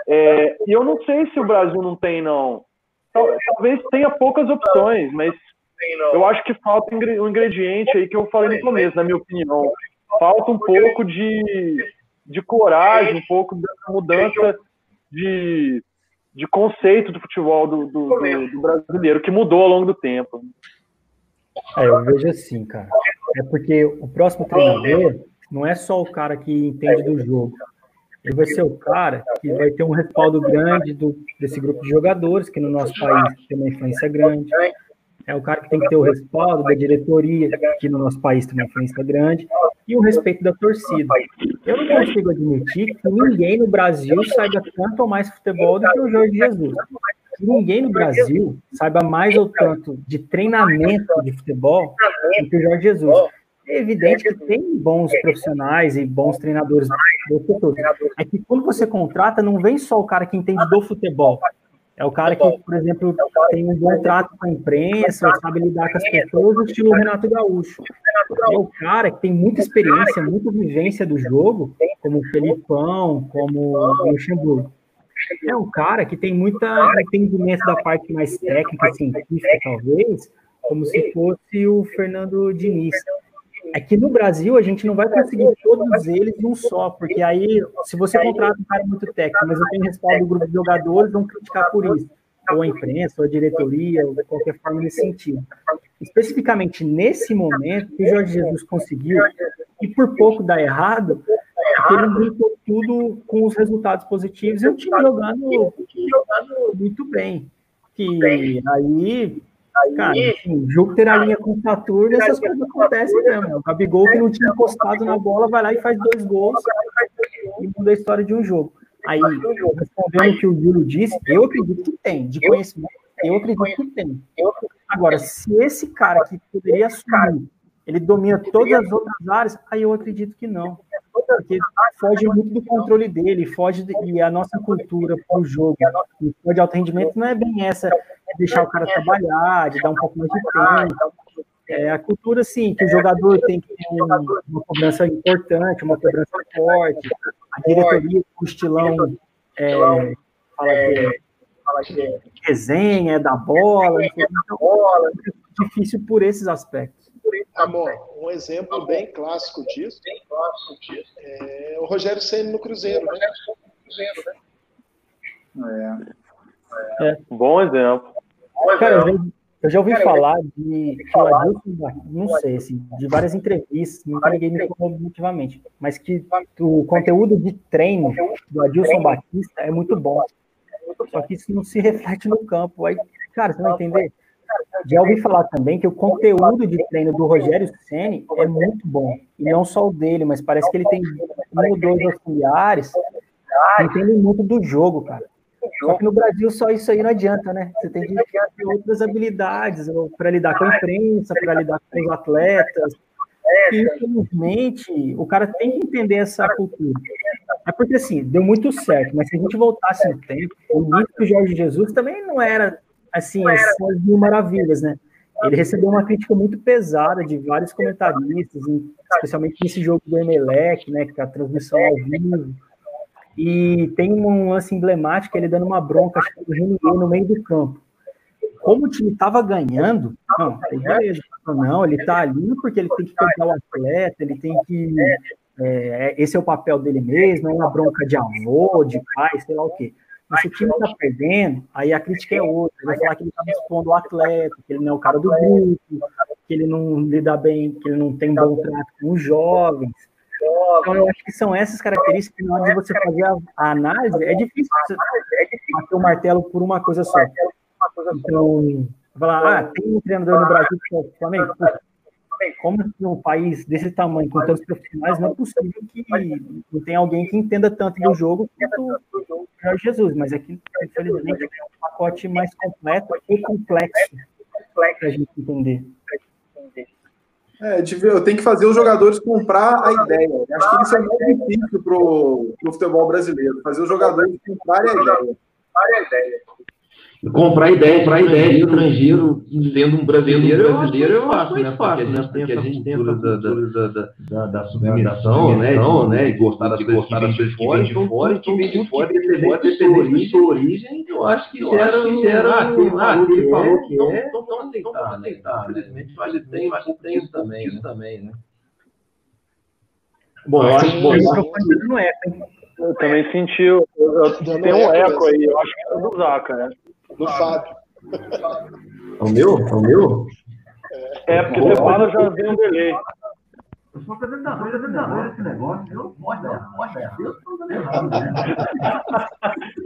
É, e eu não sei se o Brasil não tem, não. Talvez tenha poucas opções, mas eu acho que falta um ingrediente aí que eu falei no começo, na minha opinião. Falta um pouco de, de coragem, um pouco dessa mudança de, de conceito do futebol do, do, do, do brasileiro, que mudou ao longo do tempo.
É, eu vejo assim, cara. É porque o próximo treinador não é só o cara que entende do jogo. Ele vai ser o cara que vai ter um respaldo grande do, desse grupo de jogadores, que no nosso país tem uma influência grande. É o cara que tem que ter o respaldo da diretoria, que no nosso país tem uma influência grande, e o respeito da torcida. Eu não consigo admitir que ninguém no Brasil saiba tanto ou mais futebol do que o Jorge Jesus ninguém no Brasil saiba mais ou tanto de treinamento de futebol do que o Jorge Jesus. É evidente que tem bons profissionais e bons treinadores do setor. É que quando você contrata, não vem só o cara que entende do futebol. É o cara que, por exemplo, tem um bom trato com a imprensa, sabe lidar com as pessoas, no estilo Renato Gaúcho. É o cara que tem muita experiência, muita vivência do jogo, como o Felipão, como o Luxemburgo é um cara que tem muita entendimento da parte mais técnica, científica, talvez, como se fosse o Fernando Diniz. É que no Brasil a gente não vai conseguir todos eles num só, porque aí, se você contrata um cara muito técnico, mas eu tenho respaldo do grupo de jogadores, vão criticar por isso. Ou a imprensa, ou a diretoria, ou de qualquer forma nesse sentido. Especificamente nesse momento, que o Jorge Jesus conseguiu, e por pouco dá errado, ele juntou tudo com os resultados positivos e o time jogando muito bem. Que aí, cara, enfim, Júpiter alinha com Saturno, essas coisas acontecem mesmo. O Gabigol, que não tinha encostado na bola, vai lá e faz dois gols e muda a história de um jogo. Aí, respondendo o que o Júlio disse, eu acredito que tem, de conhecimento, eu acredito que tem. Agora, se esse cara que poderia assumir, ele domina todas as outras áreas, aí eu acredito que não porque foge muito do controle dele, foge de, e a nossa cultura para o jogo, o de alto rendimento não é bem essa, é deixar o cara trabalhar, de dar um pouco mais de tempo. É a cultura, sim, que o jogador tem que ter uma, cobrança importante, uma cobrança forte, a diretoria, o estilão é, fala que é, é resenha, é da bola, então, é difícil por esses aspectos.
Amor, um exemplo bem clássico disso é o Rogério Senna no Cruzeiro, né?
É. é. Bom exemplo.
Cara, eu já ouvi Cara, falar de que o Adilson, não sei, assim, de várias entrevistas, nunca ninguém me falou definitivamente, mas que o conteúdo de treino do Adilson Batista é muito bom. Só que isso não se reflete no campo. Aí, cara, você vai entender? Já ouvi falar também que o conteúdo de treino do Rogério Ceni é muito bom. E não só o dele, mas parece que ele tem um ou dois auxiliares que entendem muito do jogo, cara. Só que no Brasil só isso aí não adianta, né? Você tem que ter outras habilidades para lidar com a imprensa, para lidar com os atletas. E, infelizmente, o cara tem que entender essa cultura. É porque, assim, deu muito certo, mas se a gente voltasse no tempo, o mito do Jorge Jesus também não era, assim, essas mil maravilhas, né? Ele recebeu uma crítica muito pesada de vários comentaristas, especialmente nesse jogo do Emelec, né, que é a transmissão ao vivo, e tem um lance emblemático, ele dando uma bronca, acho que no meio do campo. Como o time estava ganhando, não, beleza. Não, ele está ali porque ele tem que pegar o atleta, ele tem que. É, esse é o papel dele mesmo, é uma bronca de avô, de pai, sei lá o quê. Mas se o time está perdendo, aí a crítica é outra. Ele vai falar que ele está expondo o atleta, que ele não é o cara do grupo, que ele não lida bem, que ele não tem bom trato com os jovens. Então, eu acho que são essas características que, na hora de você fazer a, a análise, é difícil você bater o martelo por uma coisa só. Então, falar, ah, tem um treinador no Brasil que é o Flamengo. Como um país desse tamanho, com tantos profissionais, não é possível que não tenha alguém que entenda tanto do jogo quanto o Jorge Jesus. Mas aqui, infelizmente, é um pacote mais completo e complexo para a gente entender.
É, eu tenho que fazer os jogadores comprar a ideia. Acho que isso é mais difícil para o futebol brasileiro, fazer os jogadores comprarem a ideia. A ideia.
Comprar ideia, comprar ideia de estrangeiro, sendo um brasileiro, brasileiro eu acho, né? Porque, né? Porque a gente tem essa cultura da, da, da, da submissão, né? De, né? E gostar das coisas que vem de fora, de fora, que vem de fora, independente de sua origem, eu acho que era, era, ah, ele falou que é, então vamos aceitar, né? Infelizmente, eu que tem, que tem isso também, isso também, né?
Bom, eu acho que não é. Eu também senti, eu, eu, tem um eco aí, eu acho que é do Zaca, né?
Do Fábio.
É o meu? É o meu?
É, porque você fala já vem um delay.
Eu sou apresentador, apresentador desse negócio. Eu posso dar, posso dar.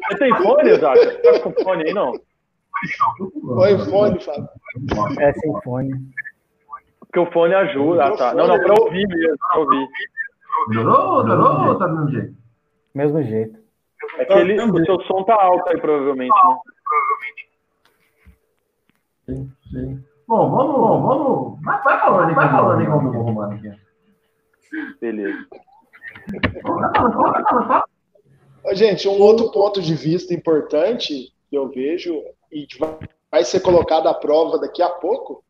Você tem fone, Zac? Você tá com fone aí, não?
Oi, fone, Fábio.
É, sem fone.
Porque o fone ajuda. Ah, tá. Não, não, pra ouvir mesmo, pra ouvir.
Melhorou, melhorou ou tá do mesmo jeito?
Mesmo jeito.
É que ele, o seu som tá alto aí, provavelmente, né? Provavelmente.
Sim, sim. Bom, vamos, vamos. Vai, vai falando aí, vai falando aí como eu vou aqui.
Beleza.
Gente, um outro ponto de vista importante que eu vejo e que vai ser colocado à prova daqui a pouco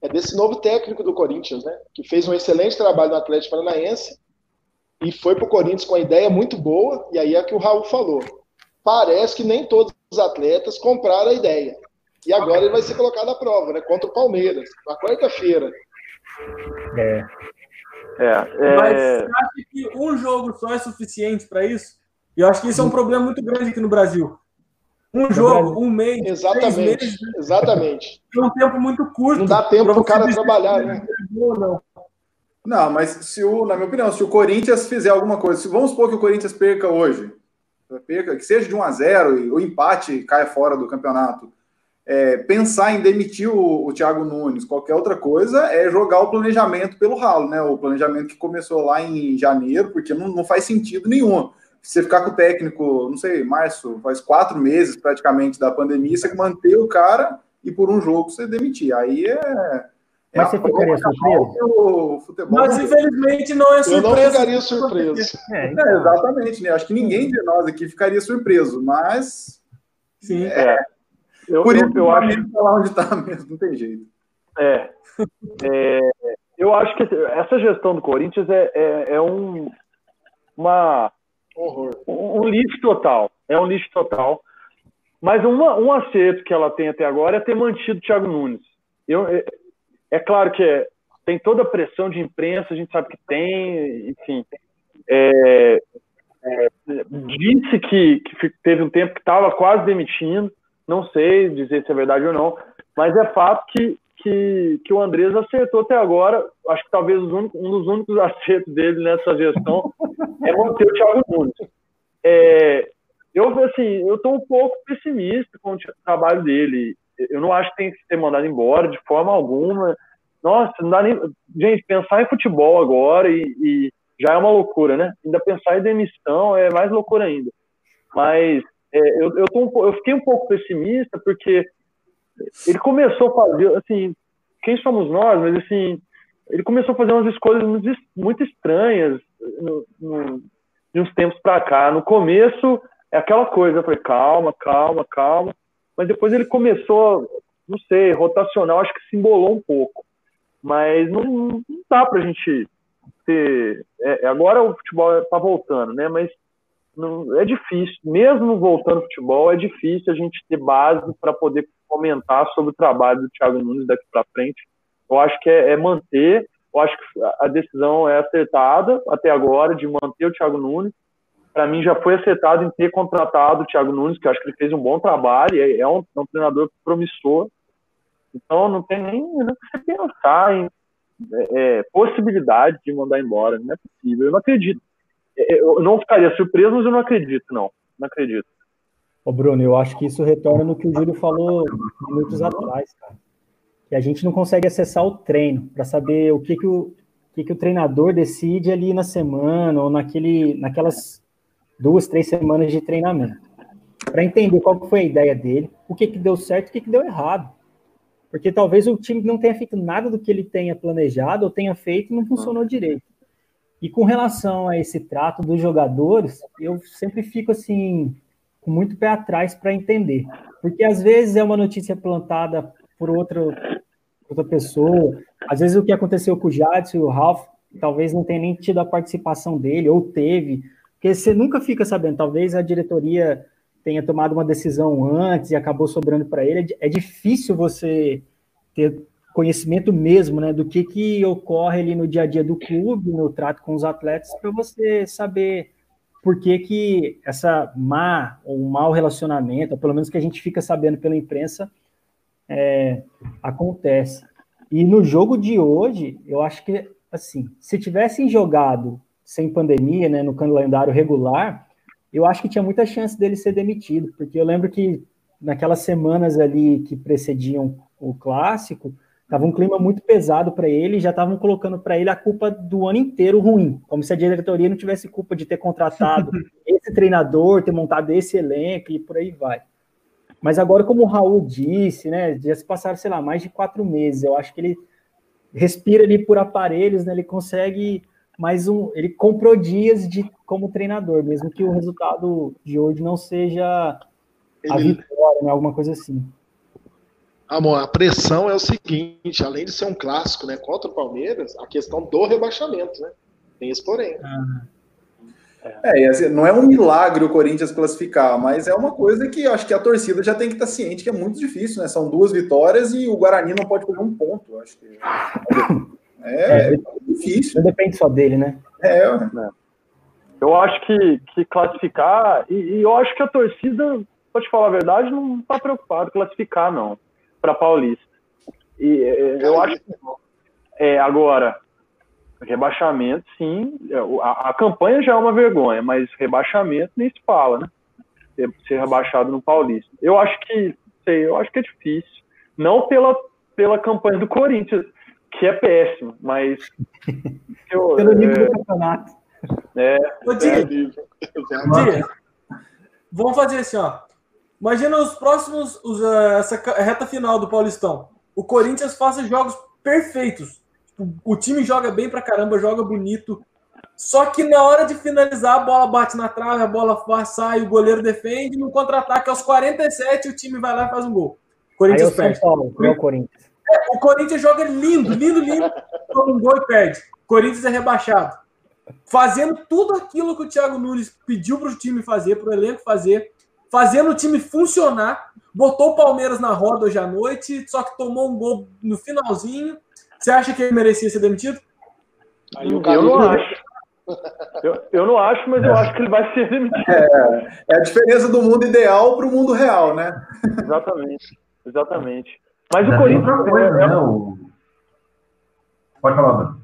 é desse novo técnico do Corinthians, né? Que fez um excelente trabalho no Atlético Paranaense e foi para o Corinthians com uma ideia muito boa, e aí é que o Raul falou. Parece que nem todos os atletas compraram a ideia. E agora ele vai ser colocado à prova, né? Contra o Palmeiras, na quarta-feira.
É.
É, é... Mas você acha que um jogo só é suficiente para isso? E eu acho que isso é um problema muito grande aqui no Brasil. Um jogo, um mês,
exatamente,
meses,
exatamente.
É um tempo muito curto.
Não dá tempo para o cara trabalhar, né?
Não. não, mas se o, na minha opinião, se o Corinthians fizer alguma coisa, se vamos supor que o Corinthians perca hoje, perca, que seja de 1 a 0 o empate caia fora do campeonato. É, pensar em demitir o, o Thiago Nunes, qualquer outra coisa, é jogar o planejamento pelo ralo, né? O planejamento que começou lá em janeiro, porque não, não faz sentido nenhum. Você ficar com o técnico, não sei, março, faz quatro meses praticamente da pandemia, você manter o cara e por um jogo você demitir. Aí é,
mas você ficaria surpreso?
Mas infelizmente não é surpresa.
Eu não ficaria surpreso.
É, então... é, exatamente, né? Acho que ninguém de nós aqui ficaria surpreso, mas.
Sim. É.
Eu, Por isso eu, eu acho que lá onde está mesmo, não tem jeito.
É. é. Eu acho que essa gestão do Corinthians é, é, é um. Uma.
Horror.
Um, um lixo total. É um lixo total. Mas uma, um acerto que ela tem até agora é ter mantido o Thiago Nunes. Eu, é claro que é, tem toda a pressão de imprensa, a gente sabe que tem, enfim. É, é, disse que, que, teve um tempo que estava quase demitindo, não sei dizer se é verdade ou não, Mas é fato que, que, que o Andrés acertou até agora. Acho que talvez um dos únicos acertos dele nessa gestão é manter o Thiago Nunes. É, eu, assim, eu estou um pouco pessimista com o trabalho dele. Eu não acho que tem que ser mandado embora de forma alguma. Nossa, não dá nem. Gente, pensar em futebol agora e, e já é uma loucura, né? Ainda pensar em demissão é mais loucura ainda. Mas é, eu, eu, um, eu fiquei um pouco pessimista porque ele começou a fazer, assim, quem somos nós, mas assim, ele começou a fazer umas escolhas muito, muito estranhas no, no, de uns tempos para cá. No começo, é aquela coisa, eu falei, calma, calma, calma. Mas depois ele começou, não sei, rotacional, acho que se embolou um pouco. Mas não, não dá pra gente ter. É, agora o futebol está voltando, né? Mas não, é difícil, mesmo voltando ao futebol, é difícil a gente ter base para poder comentar sobre o trabalho do Thiago Nunes daqui para frente. Eu acho que é, é, manter, eu acho que a decisão é acertada até agora de manter o Thiago Nunes. Para mim, já foi acertado em ter contratado o Thiago Nunes, que eu acho que ele fez um bom trabalho, é, é um, é um treinador promissor. Então, não tem nem o que você pensar em é, é, possibilidade de mandar embora. Não é possível. Eu não acredito. É, eu não ficaria surpreso, mas eu não acredito, não. Não acredito.
Ô Bruno, eu acho que isso retorna no que o Júlio falou minutos atrás, cara. Que a gente não consegue acessar o treino para saber o que, que, o, o que, que o treinador decide ali na semana ou naquele, naquelas duas, três semanas de treinamento. Para entender qual foi a ideia dele, o que, que deu certo e o que, que deu errado. Porque talvez o time não tenha feito nada do que ele tenha planejado ou tenha feito e não funcionou direito. E com relação a esse trato dos jogadores, eu sempre fico assim, com muito pé atrás para entender. Porque às vezes é uma notícia plantada por outra, outra pessoa, às vezes o que aconteceu com o Jadson e o Ralph, talvez não tenha nem tido a participação dele, ou teve, porque você nunca fica sabendo, talvez a diretoria tenha tomado uma decisão antes e acabou sobrando para ele, é, difícil você ter conhecimento mesmo, né, do que que ocorre ali no dia a dia do clube, no trato com os atletas, para você saber por que que essa má ou mau relacionamento, ou pelo menos que a gente fica sabendo pela imprensa, é, acontece. E no jogo de hoje, eu acho que, assim, se tivessem jogado sem pandemia, né, no calendário regular, eu acho que tinha muita chance dele ser demitido, porque eu lembro que naquelas semanas ali que precediam o clássico, tava um clima muito pesado para ele, já estavam colocando para ele a culpa do ano inteiro ruim, como se a diretoria não tivesse culpa de ter contratado esse treinador, ter montado esse elenco e por aí vai. Mas agora, como o Raul disse, né, já se passaram, sei lá, mais de quatro meses, eu acho que ele respira ali por aparelhos, né, ele consegue mais um, ele comprou dias de como treinador, mesmo que o resultado de hoje não seja a vitória, né, alguma coisa assim.
Amor, a pressão é o seguinte, além de ser um clássico, né, contra o Palmeiras, a questão do rebaixamento, né? Tem esse porém. Ah.
É, assim, não é um milagre o Corinthians classificar, mas é uma coisa que acho que a torcida já tem que estar ciente que é muito difícil, né? São duas vitórias e o Guarani não pode fazer um ponto. Acho que
é, é, é difícil. Não depende só dele, né?
É. Eu acho que, que classificar, e, e eu acho que a torcida, pode falar a verdade, não está preocupado classificar, não, para Paulista. E é, eu acho que. É, agora, rebaixamento, sim. É, a, a, campanha já é uma vergonha, mas rebaixamento nem se fala, né? Ser, ser rebaixado no Paulista. Eu acho que, sei, eu acho que é difícil. Não pela, pela campanha do Corinthians, que é péssimo, mas.
Eu, Pelo nível é, do campeonato.
É. Ô,
é, Vamos fazer assim, ó. Imagina os próximos, os, uh, essa reta final do Paulistão. O Corinthians faça jogos perfeitos. Tipo, o time joga bem pra caramba, joga bonito. Só que na hora de finalizar, a bola bate na trave, a bola sai, o goleiro defende, no contra-ataque aos 47, o time vai lá e faz um gol.
Corinthians Aí é o São Paulo, é o Corinthians.
É, o Corinthians joga lindo, lindo, lindo, toma um gol e perde. Corinthians é rebaixado. Fazendo tudo aquilo que o Thiago Nunes pediu para o time fazer, para o elenco fazer, fazendo o time funcionar, botou o Palmeiras na roda hoje à noite, só que tomou um gol no finalzinho. Você acha que ele merecia ser demitido?
eu não acho. Eu, eu não acho, mas eu acho que ele vai ser demitido.
É, é a diferença do mundo ideal para o mundo real, né?
Exatamente, exatamente. Mas
Já
o Corinthians.
coisa,
é-
né? O... Pode falar, Bruno.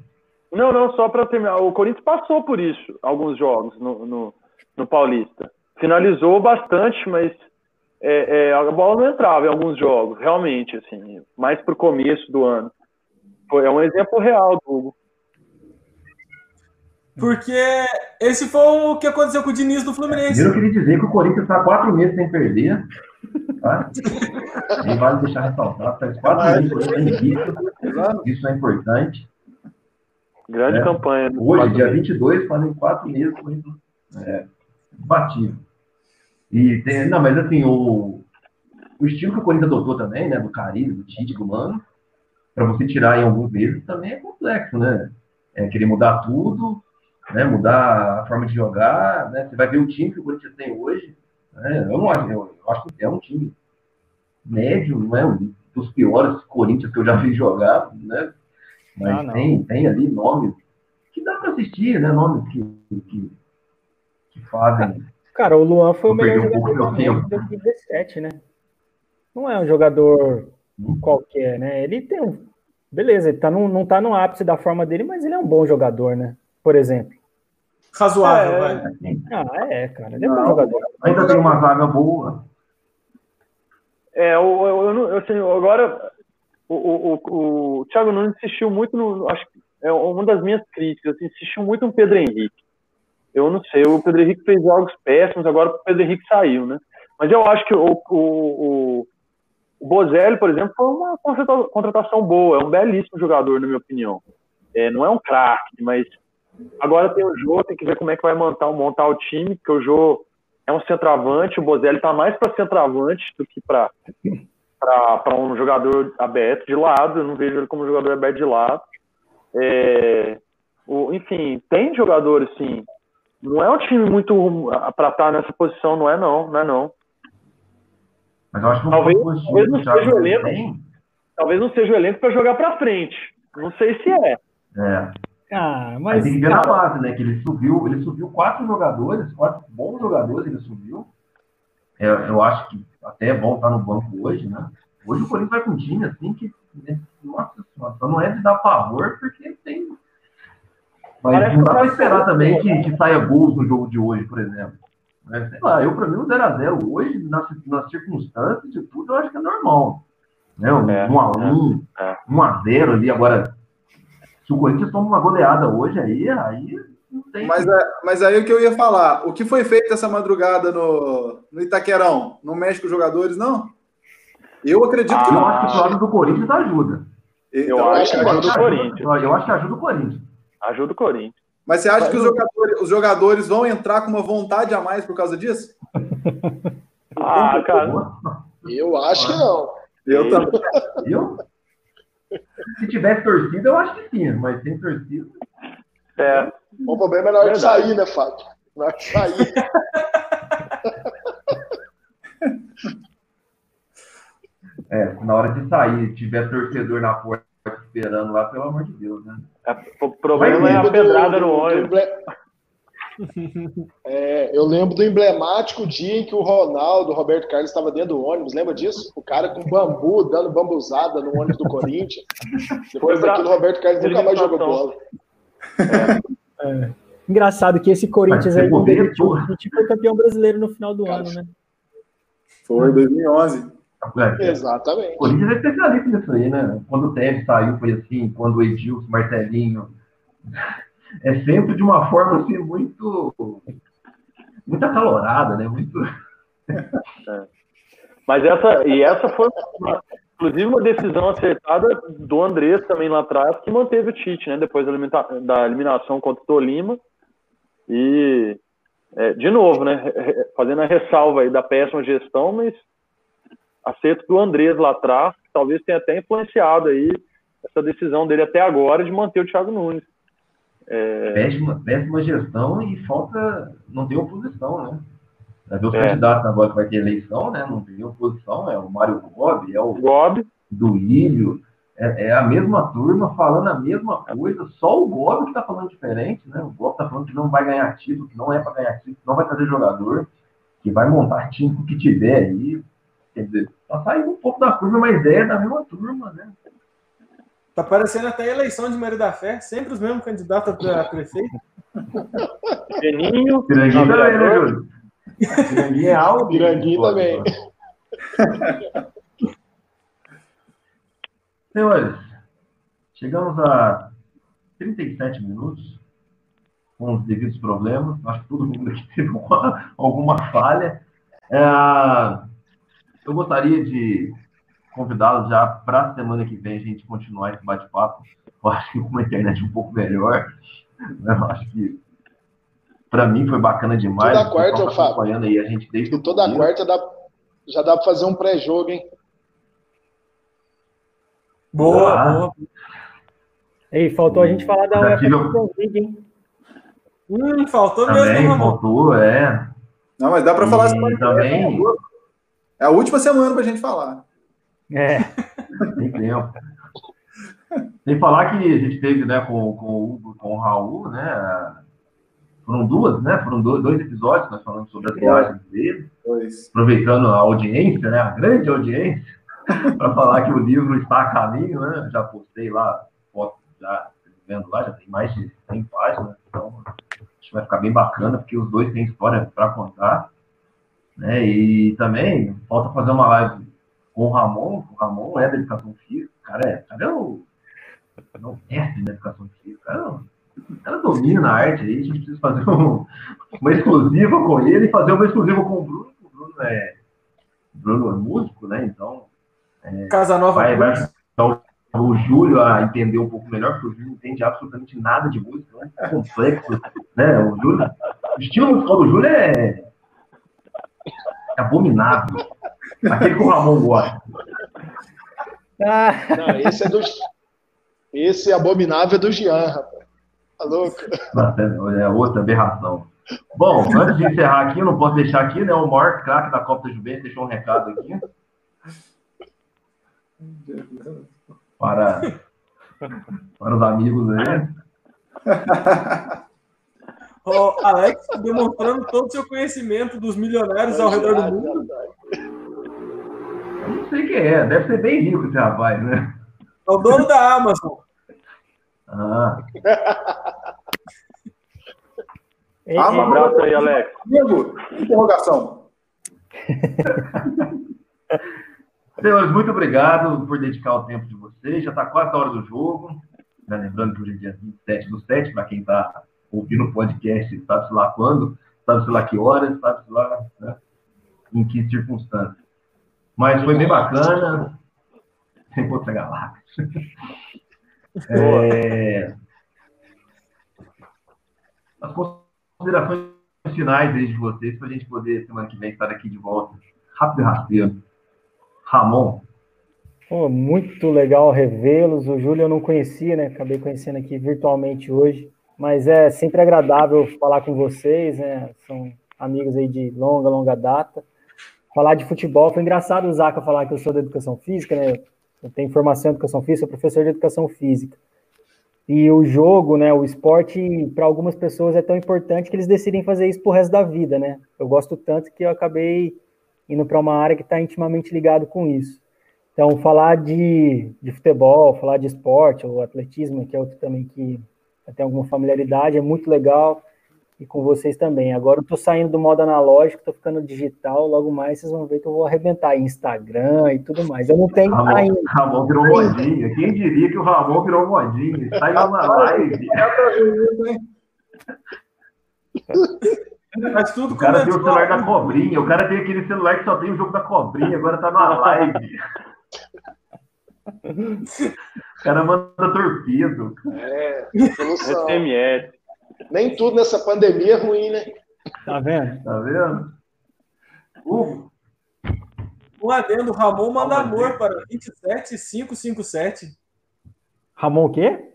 Não, não, só para terminar. O Corinthians passou por isso alguns jogos no, no, no Paulista. Finalizou bastante, mas é, é, a bola não entrava em alguns jogos, realmente, assim, mais pro começo do ano. Foi, é um exemplo real do Hugo.
Porque esse foi o que aconteceu com o Diniz do Fluminense.
Eu queria dizer que o Corinthians está quatro meses sem perder. Tá? E vale deixar ressaltado. Faz quatro meses sem invicto. Isso é importante.
Grande
É.
campanha. do
Hoje, dia
meses.
22, fazem quatro meses que Corinthians é, batido. E tem, não, mas assim, o, o estilo que o Corinthians adotou também, né, do Caribe, do Tite, do Mano, para você tirar em alguns meses também é complexo, né? É querer mudar tudo, né, mudar a forma de jogar, né? Você vai ver o time que o Corinthians tem hoje, né? Eu não acho, eu, eu acho que é um time médio, não é um dos piores Corinthians que eu já vi jogar, né? Mas
Ah,
tem, tem ali nomes que dá para assistir, né? Nomes que, que, que fazem.
Cara, o Luan foi o melhor
um
jogador em 2017, né? Não é um jogador qualquer, né? Ele tem um. Beleza, ele tá no, não tá no ápice da forma dele, mas ele é um bom jogador, né? Por exemplo.
Razoável,
É.
vai.
assim,
Ah, é, cara. Ele é bom jogador.
ainda tem uma vaga boa.
É, eu, eu, eu, não- eu, assim, agora o, o, o, o Thiago Nunes insistiu muito no. Acho que é uma das minhas críticas, assim, insistiu muito no Pedro Henrique. Eu não sei, o Pedro Henrique fez jogos péssimos, agora o Pedro Henrique saiu, né? Mas eu acho que o, o, o, o Bozelli, por exemplo, foi uma contrata- contratação boa, é um belíssimo jogador, na minha opinião. É, não é um craque, mas agora tem o Jô, tem que ver como é que vai montar, montar o time, porque o Jô é um centroavante, o Bozelli tá mais para centroavante do que para para um jogador aberto de lado, eu não vejo ele como jogador aberto de lado. É, o, enfim, tem jogadores, sim. Não é um time muito para estar nessa posição, não é não, não é não.
Mas eu acho que
Talvez- talvez não seja o elenco. Talvez não seja o elenco para jogar para frente. Não sei se é.
é,
Ah,
mas
mas.
tem que ver na base, né? Que ele subiu, ele subiu quatro jogadores, quatro bons jogadores ele subiu. É, eu acho que até é bom estar no banco hoje, né? Hoje o Corinthians vai com um time assim que, né, nossa senhora, só não é de dar pavor porque tem. Mas
Parece
não dá pra esperar também que, que saia gols no jogo de hoje, por exemplo. Mas, sei lá, eu pra mim o 0x0 hoje, nas, nas circunstâncias de tudo, eu acho que é normal. Né? Um
É,
1x1,
é.
1x0 ali, agora. Se o Corinthians toma uma goleada hoje aí, aí não tem.
Mas, é- mas aí o que eu ia falar, o que foi feito essa madrugada no, no Itaquerão? Não mexe com os jogadores, não? Eu acredito que
Eu
não.
acho que o lado do Corinthians ajuda.
Eu
Então,
acho que ajuda o Corinthians.
Eu acho que ajuda o Corinthians.
Ajuda o Corinthians.
Mas você acha que os jogadores, os jogadores vão entrar com uma vontade a mais por causa disso?
Ah, cara.
Eu acho que não.
Eu também.
Eu? Se tivesse torcida, eu acho que sim, mas sem torcida.
É,
O problema é na hora de sair, né, Fábio? Na hora de sair.
É, na hora de sair, tiver torcedor na porta esperando lá, pelo amor de Deus, né?
é, o problema
Vai
é a pedrada
do-
no
do
ônibus.
É, eu lembro do emblemático dia em que o Ronaldo, o Roberto Carlos, estava dentro do ônibus. Lembra disso? O cara com bambu, dando bambuzada no ônibus do Corinthians. Depois
pra-
daquilo, o Roberto Carlos nunca mais jogou bola.
Engraçado que esse Corinthians aí,
você
quando ele
bobetou.
tinha o Tite, foi campeão brasileiro no final do
Cara,
ano, né?
Foi 2011.
É, O
Exatamente.
Corinthians é especialista nisso aí, né? Quando o Tevez saiu, foi assim, quando o Edilson, Marcelinho. É sempre de uma forma assim, muito. muito acalorada, né? Muito.
Mas essa, e essa foi, uma- inclusive, uma decisão acertada do Andrés também lá atrás, que manteve o Tite, né? Depois da, da eliminação contra o Tolima. E, é, de novo, né? Fazendo a ressalva aí da péssima gestão, mas acerto do Andrés lá atrás, talvez tenha até influenciado aí essa decisão dele até agora de manter o Thiago Nunes.
Péssima, péssima gestão e falta. não tem oposição, né? Vai ver os
É.
candidatos agora que vai ter eleição, né? Não tem oposição, é o Mário Gobi, é o
Gobi,
do é, é a mesma turma falando a mesma coisa, só o Gobi que tá falando diferente, né? O Gobi tá falando que não vai ganhar título, que não é para ganhar título, que não vai trazer jogador, que vai montar time com o que tiver aí. Quer dizer, tá saindo um pouco da curva, mas é da mesma turma, né?
Tá parecendo até a eleição de Maria da Fé, sempre os mesmos candidatos a prefeito.
Geninho.
Piranguinho também, né, Júlio? Piranguinho é algo.
Piranguinho também.
Senhores, chegamos a 37 minutos, com os devidos problemas. Acho que todo mundo aqui teve uma, alguma falha. É, eu gostaria de convidá-los já para a semana que vem a gente continuar esse bate-papo. Eu acho que com uma internet um pouco melhor. né? Eu acho que para mim foi bacana demais.
Toda quarta,
tá
Fábio.
acompanhando aí a gente desde
E toda
começo.
quarta dá, já dá para fazer um pré-jogo, hein?
Boa,
Ah.
boa.
Ei, faltou a gente falar da UEFA Champions League, hein?
Hum, faltou mesmo,
Também,
Ramon?
faltou, é.
Não, mas dá para falar
E
semana
também
É a última semana para a gente falar.
É.
tem tempo. Sem falar que a gente teve, né, com, com o Hugo, com o Raul, né? Foram duas, né? Foram dois, dois episódios nós falando sobre as viagens dele,
Pois.
aproveitando a audiência, né? A grande audiência, para falar que o livro está a caminho, né? Já postei lá, foto já vendo lá, já tem mais de 100 páginas, então acho que vai ficar bem bacana, porque os dois têm história para contar. Né? E também falta fazer uma live com o Ramon. O Ramon é da educação física, o cara é, o cara é o, é o mestre da educação física. O cara, é o- cara domina a arte aí. A gente precisa fazer um- uma exclusiva com ele e fazer uma exclusiva com o Bruno. O Bruno é, o Bruno é músico, né? Então
Casa Nova
vai, vai ajudar o Júlio a entender um pouco melhor, porque o Júlio não entende absolutamente nada de música, é complexo, né? O Júlio, o estilo musical do Júlio é, é abominável. Aquele que o Ramon gosta.
Ah,
Não, esse é do. Esse abominável é do Jean, rapaz. Tá louco?
É outra aberração. Bom, antes de encerrar aqui, eu não posso deixar aqui, né? O maior craque da Copa da Juventus deixou um recado aqui para, para os amigos aí.
Ó, Alex demonstrando todo o seu conhecimento dos milionários ao redor do mundo.
Sei quem é, deve ser bem rico esse rapaz, né?
É o dono da Amazon.
Ah,
ei,
Ah,
Um abraço aí, Alex.
Amigo, interrogação.
Senhores, muito obrigado por dedicar o tempo de vocês. Já está quase a hora do jogo. Né? Lembrando que hoje é dia 27 do 7, para quem está ouvindo o podcast, sabe-se lá quando, sabe-se lá que horas, sabe-se lá né? em que circunstâncias. Mas foi bem bacana. Sem outra galáxia. É... As considerações finais aí de vocês, para a gente poder, semana que vem, estar aqui de volta. Rápido e rasteiro. Ramon,
Pô, muito legal revê-los. O Júlio eu não conhecia, né? Acabei conhecendo aqui virtualmente hoje. Mas é sempre agradável falar com vocês, né? São amigos aí de longa, longa data. Falar de futebol. Foi engraçado o Zaca falar que eu sou da educação física, né? Eu tenho formação em educação física, sou professor de educação física. E o jogo, né? O esporte, para algumas pessoas, é tão importante que eles decidem fazer isso pro resto da vida, né? Eu gosto tanto que eu acabei indo para uma área que está intimamente ligado com isso. Então, falar de, de futebol, falar de esporte, ou atletismo, que é outro também que tem alguma familiaridade, é muito legal, e com vocês também. Agora eu estou saindo do modo analógico, estou ficando digital, logo mais vocês vão ver que eu vou arrebentar Instagram e tudo mais. Eu não tenho
Ramon,
ainda.
Ramon virou modinha. Quem diria que o Ramon virou modinha? Está indo na live.
Faz tudo
O cara tem o celular da cobrinha. O cara tem aquele celular que só tem o jogo da cobrinha. Agora tá na live. O cara manda torpedo.
É, solução.
SMS.
Nem tudo nessa pandemia é ruim, né?
Tá vendo?
Tá vendo? Hugo,
Um adendo, Ramon manda
Calma,
amor para 27557.
Ramon o quê?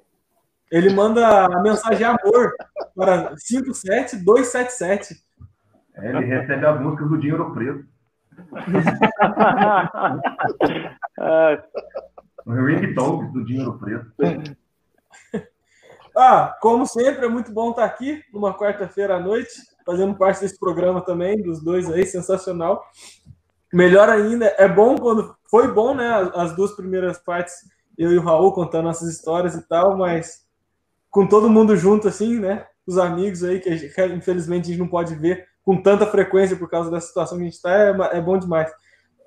Ele manda a mensagem amor para 57277.
é, ele recebe as músicas do Dinheiro Preto. O ringtone do Dinheiro Preto.
Ah, como sempre, é muito bom estar aqui numa quarta-feira à noite, fazendo parte desse programa também, dos dois aí, sensacional. Melhor ainda, é bom quando. Foi bom, né? As duas primeiras partes, eu e o Raul contando nossas histórias e tal, mas com todo mundo junto, assim, né? Os amigos aí, que infelizmente a gente não pode ver com tanta frequência por causa da situação que a gente está, é, é bom demais.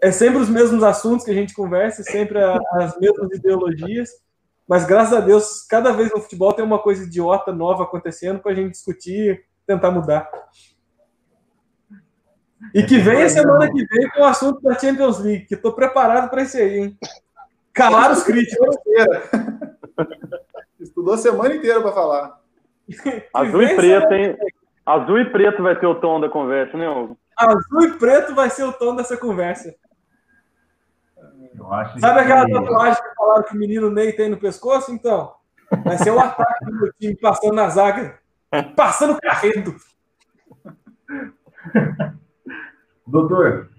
É sempre os mesmos assuntos que a gente conversa, sempre as mesmas ideologias, mas graças a Deus, cada vez no futebol tem uma coisa idiota nova acontecendo para a gente discutir, tentar mudar. E que vem a semana que vem com o assunto da Champions League, que estou preparado para isso aí, hein? Calar os críticos.
Estudou a semana inteira para falar.
Azul e preto, hein? Azul e preto vai ter o tom da conversa, né, Hugo?
Azul e preto vai ser o tom dessa conversa. Sabe aquela que... tatuagem que falaram que o menino Ney tem no pescoço? Então, vai ser o ataque do meu time passando na zaga, passando carreto.
Doutor,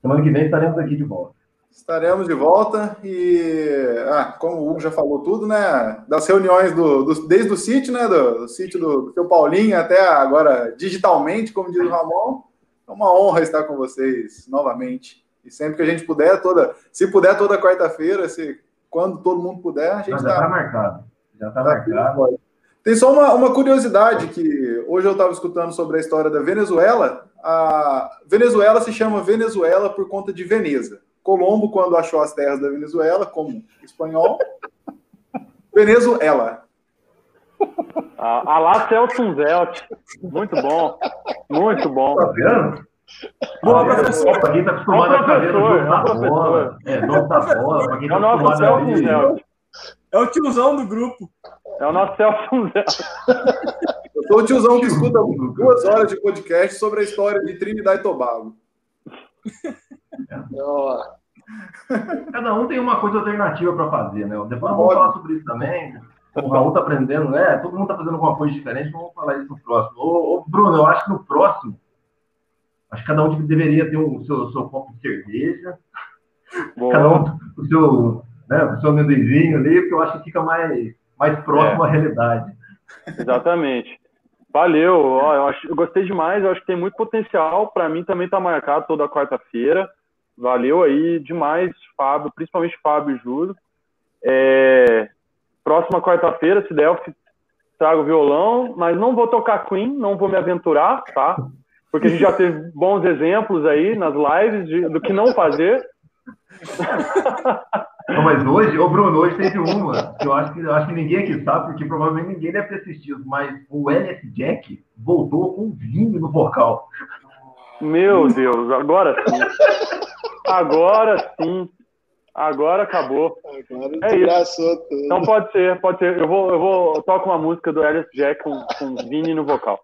semana que vem estaremos aqui de volta.
Estaremos de volta e, ah, como o Hugo já falou tudo, né? Das reuniões do, do desde o sítio, né? Do, do sítio do, do seu Paulinho até agora digitalmente, como diz o Ramon. É uma honra estar com vocês novamente. E sempre que a gente puder, toda, se puder toda quarta-feira, se quando todo mundo puder, a gente está.
Já está marcado. Já está tá marcado.
Tem só uma, uma curiosidade que hoje eu estava escutando sobre a história da Venezuela. A Venezuela se chama Venezuela por conta de Veneza. Colombo, quando achou as terras da Venezuela, como espanhol, Venezuela.
Ah, Alá Celso Zelt. Muito bom. Muito bom.
Tá vendo? Boa, professor. Para quem está acostumado a fazer o jogo da bola. É, dono da bola. Para quem está acostumado a ver.
É o tiozão do grupo.
É o nosso Celso.
Eu sou o tiozão que escuta duas horas de podcast sobre a história de Trinidad e Tobago.
Cada um tem uma coisa alternativa para fazer, né? Depois vamos falar sobre isso também. O Raul tá aprendendo, né? Todo mundo tá fazendo alguma coisa diferente, vamos falar isso no próximo. Ô, ô, Bruno, eu acho que no próximo, acho que cada um deveria ter o seu, seu copo de cerveja, Boa. cada um o seu, né, o seu amendoizinho ali, porque eu acho que fica mais, mais próximo é. à realidade.
Exatamente. Valeu, ó, eu, acho, eu gostei demais, eu acho que tem muito potencial. Para mim também está marcado toda quarta-feira. Valeu aí demais, Fábio, principalmente Fábio e Júlio. É, próxima quarta-feira, se der, eu trago violão, mas não vou tocar Queen, não vou me aventurar, tá? Porque a gente já teve bons exemplos aí nas lives de, do que não fazer.
Não, mas hoje, ô Bruno, hoje teve uma que eu acho que, eu acho que ninguém aqui sabe, porque provavelmente ninguém deve ter assistido, mas o LS Jack voltou com vinho no vocal.
Meu Deus, agora sim. Agora sim. Agora acabou. Agora é isso. Tudo. Então pode ser, pode ser. Eu vou, eu vou eu toco uma música do Alice Jack com, com Vini no vocal.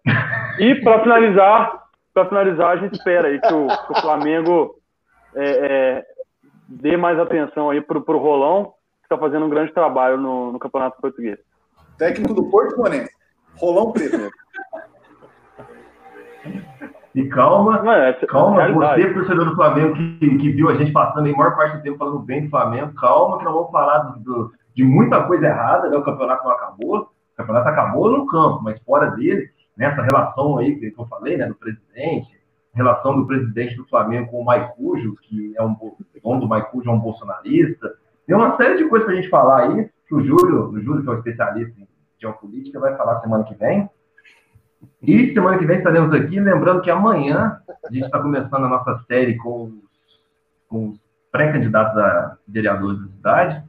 E para finalizar, para finalizar, a gente espera aí que o, que o Flamengo é, é, dê mais atenção aí pro, pro Rolão, que está fazendo um grande trabalho no, no Campeonato Português.
Técnico do Porto Monense, Rolão Preto.
E calma, é, calma, é você, torcedor do Flamengo, que, que viu a gente passando a maior parte do tempo falando bem do Flamengo, calma, que nós vamos falar do, do, de muita coisa errada, né? O campeonato não acabou, o campeonato acabou no campo, mas fora dele, nessa relação aí que eu falei, né, do presidente, relação do presidente do Flamengo com o Maicujo, que é um dono do Maicujo, é um bolsonarista. Tem uma série de coisas para a gente falar aí, que o Júlio, o Júlio, que é um especialista em geopolítica, vai falar semana que vem. E semana que vem estaremos aqui, lembrando que amanhã a gente está começando a nossa série com com os pré-candidatos a vereadores da cidade.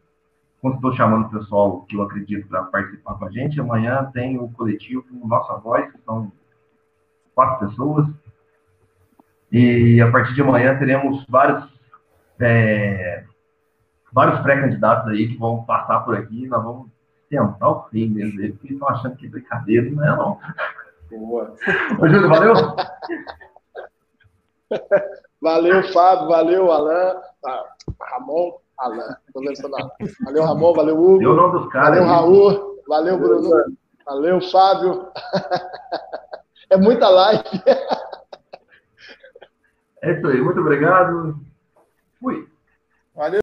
Quando estou chamando o pessoal que eu acredito para participar com a gente, amanhã tem o coletivo Nossa Voz, que são quatro pessoas. E a partir de amanhã teremos vários, é, vários pré-candidatos aí que vão passar por aqui. Nós vamos tentar o fim mesmo, porque estão achando que é brincadeira, não é não. Boa. Ô, Júlio, valeu?
valeu, Fábio, valeu, Alain, Ramon, Alain, tô Valeu, Ramon, valeu, Hugo.
Deu o nome dos caras.
Valeu, Raul, valeu, Bruno. Valeu, Fábio. É muita live.
É isso aí, muito obrigado. Fui.
Valeu.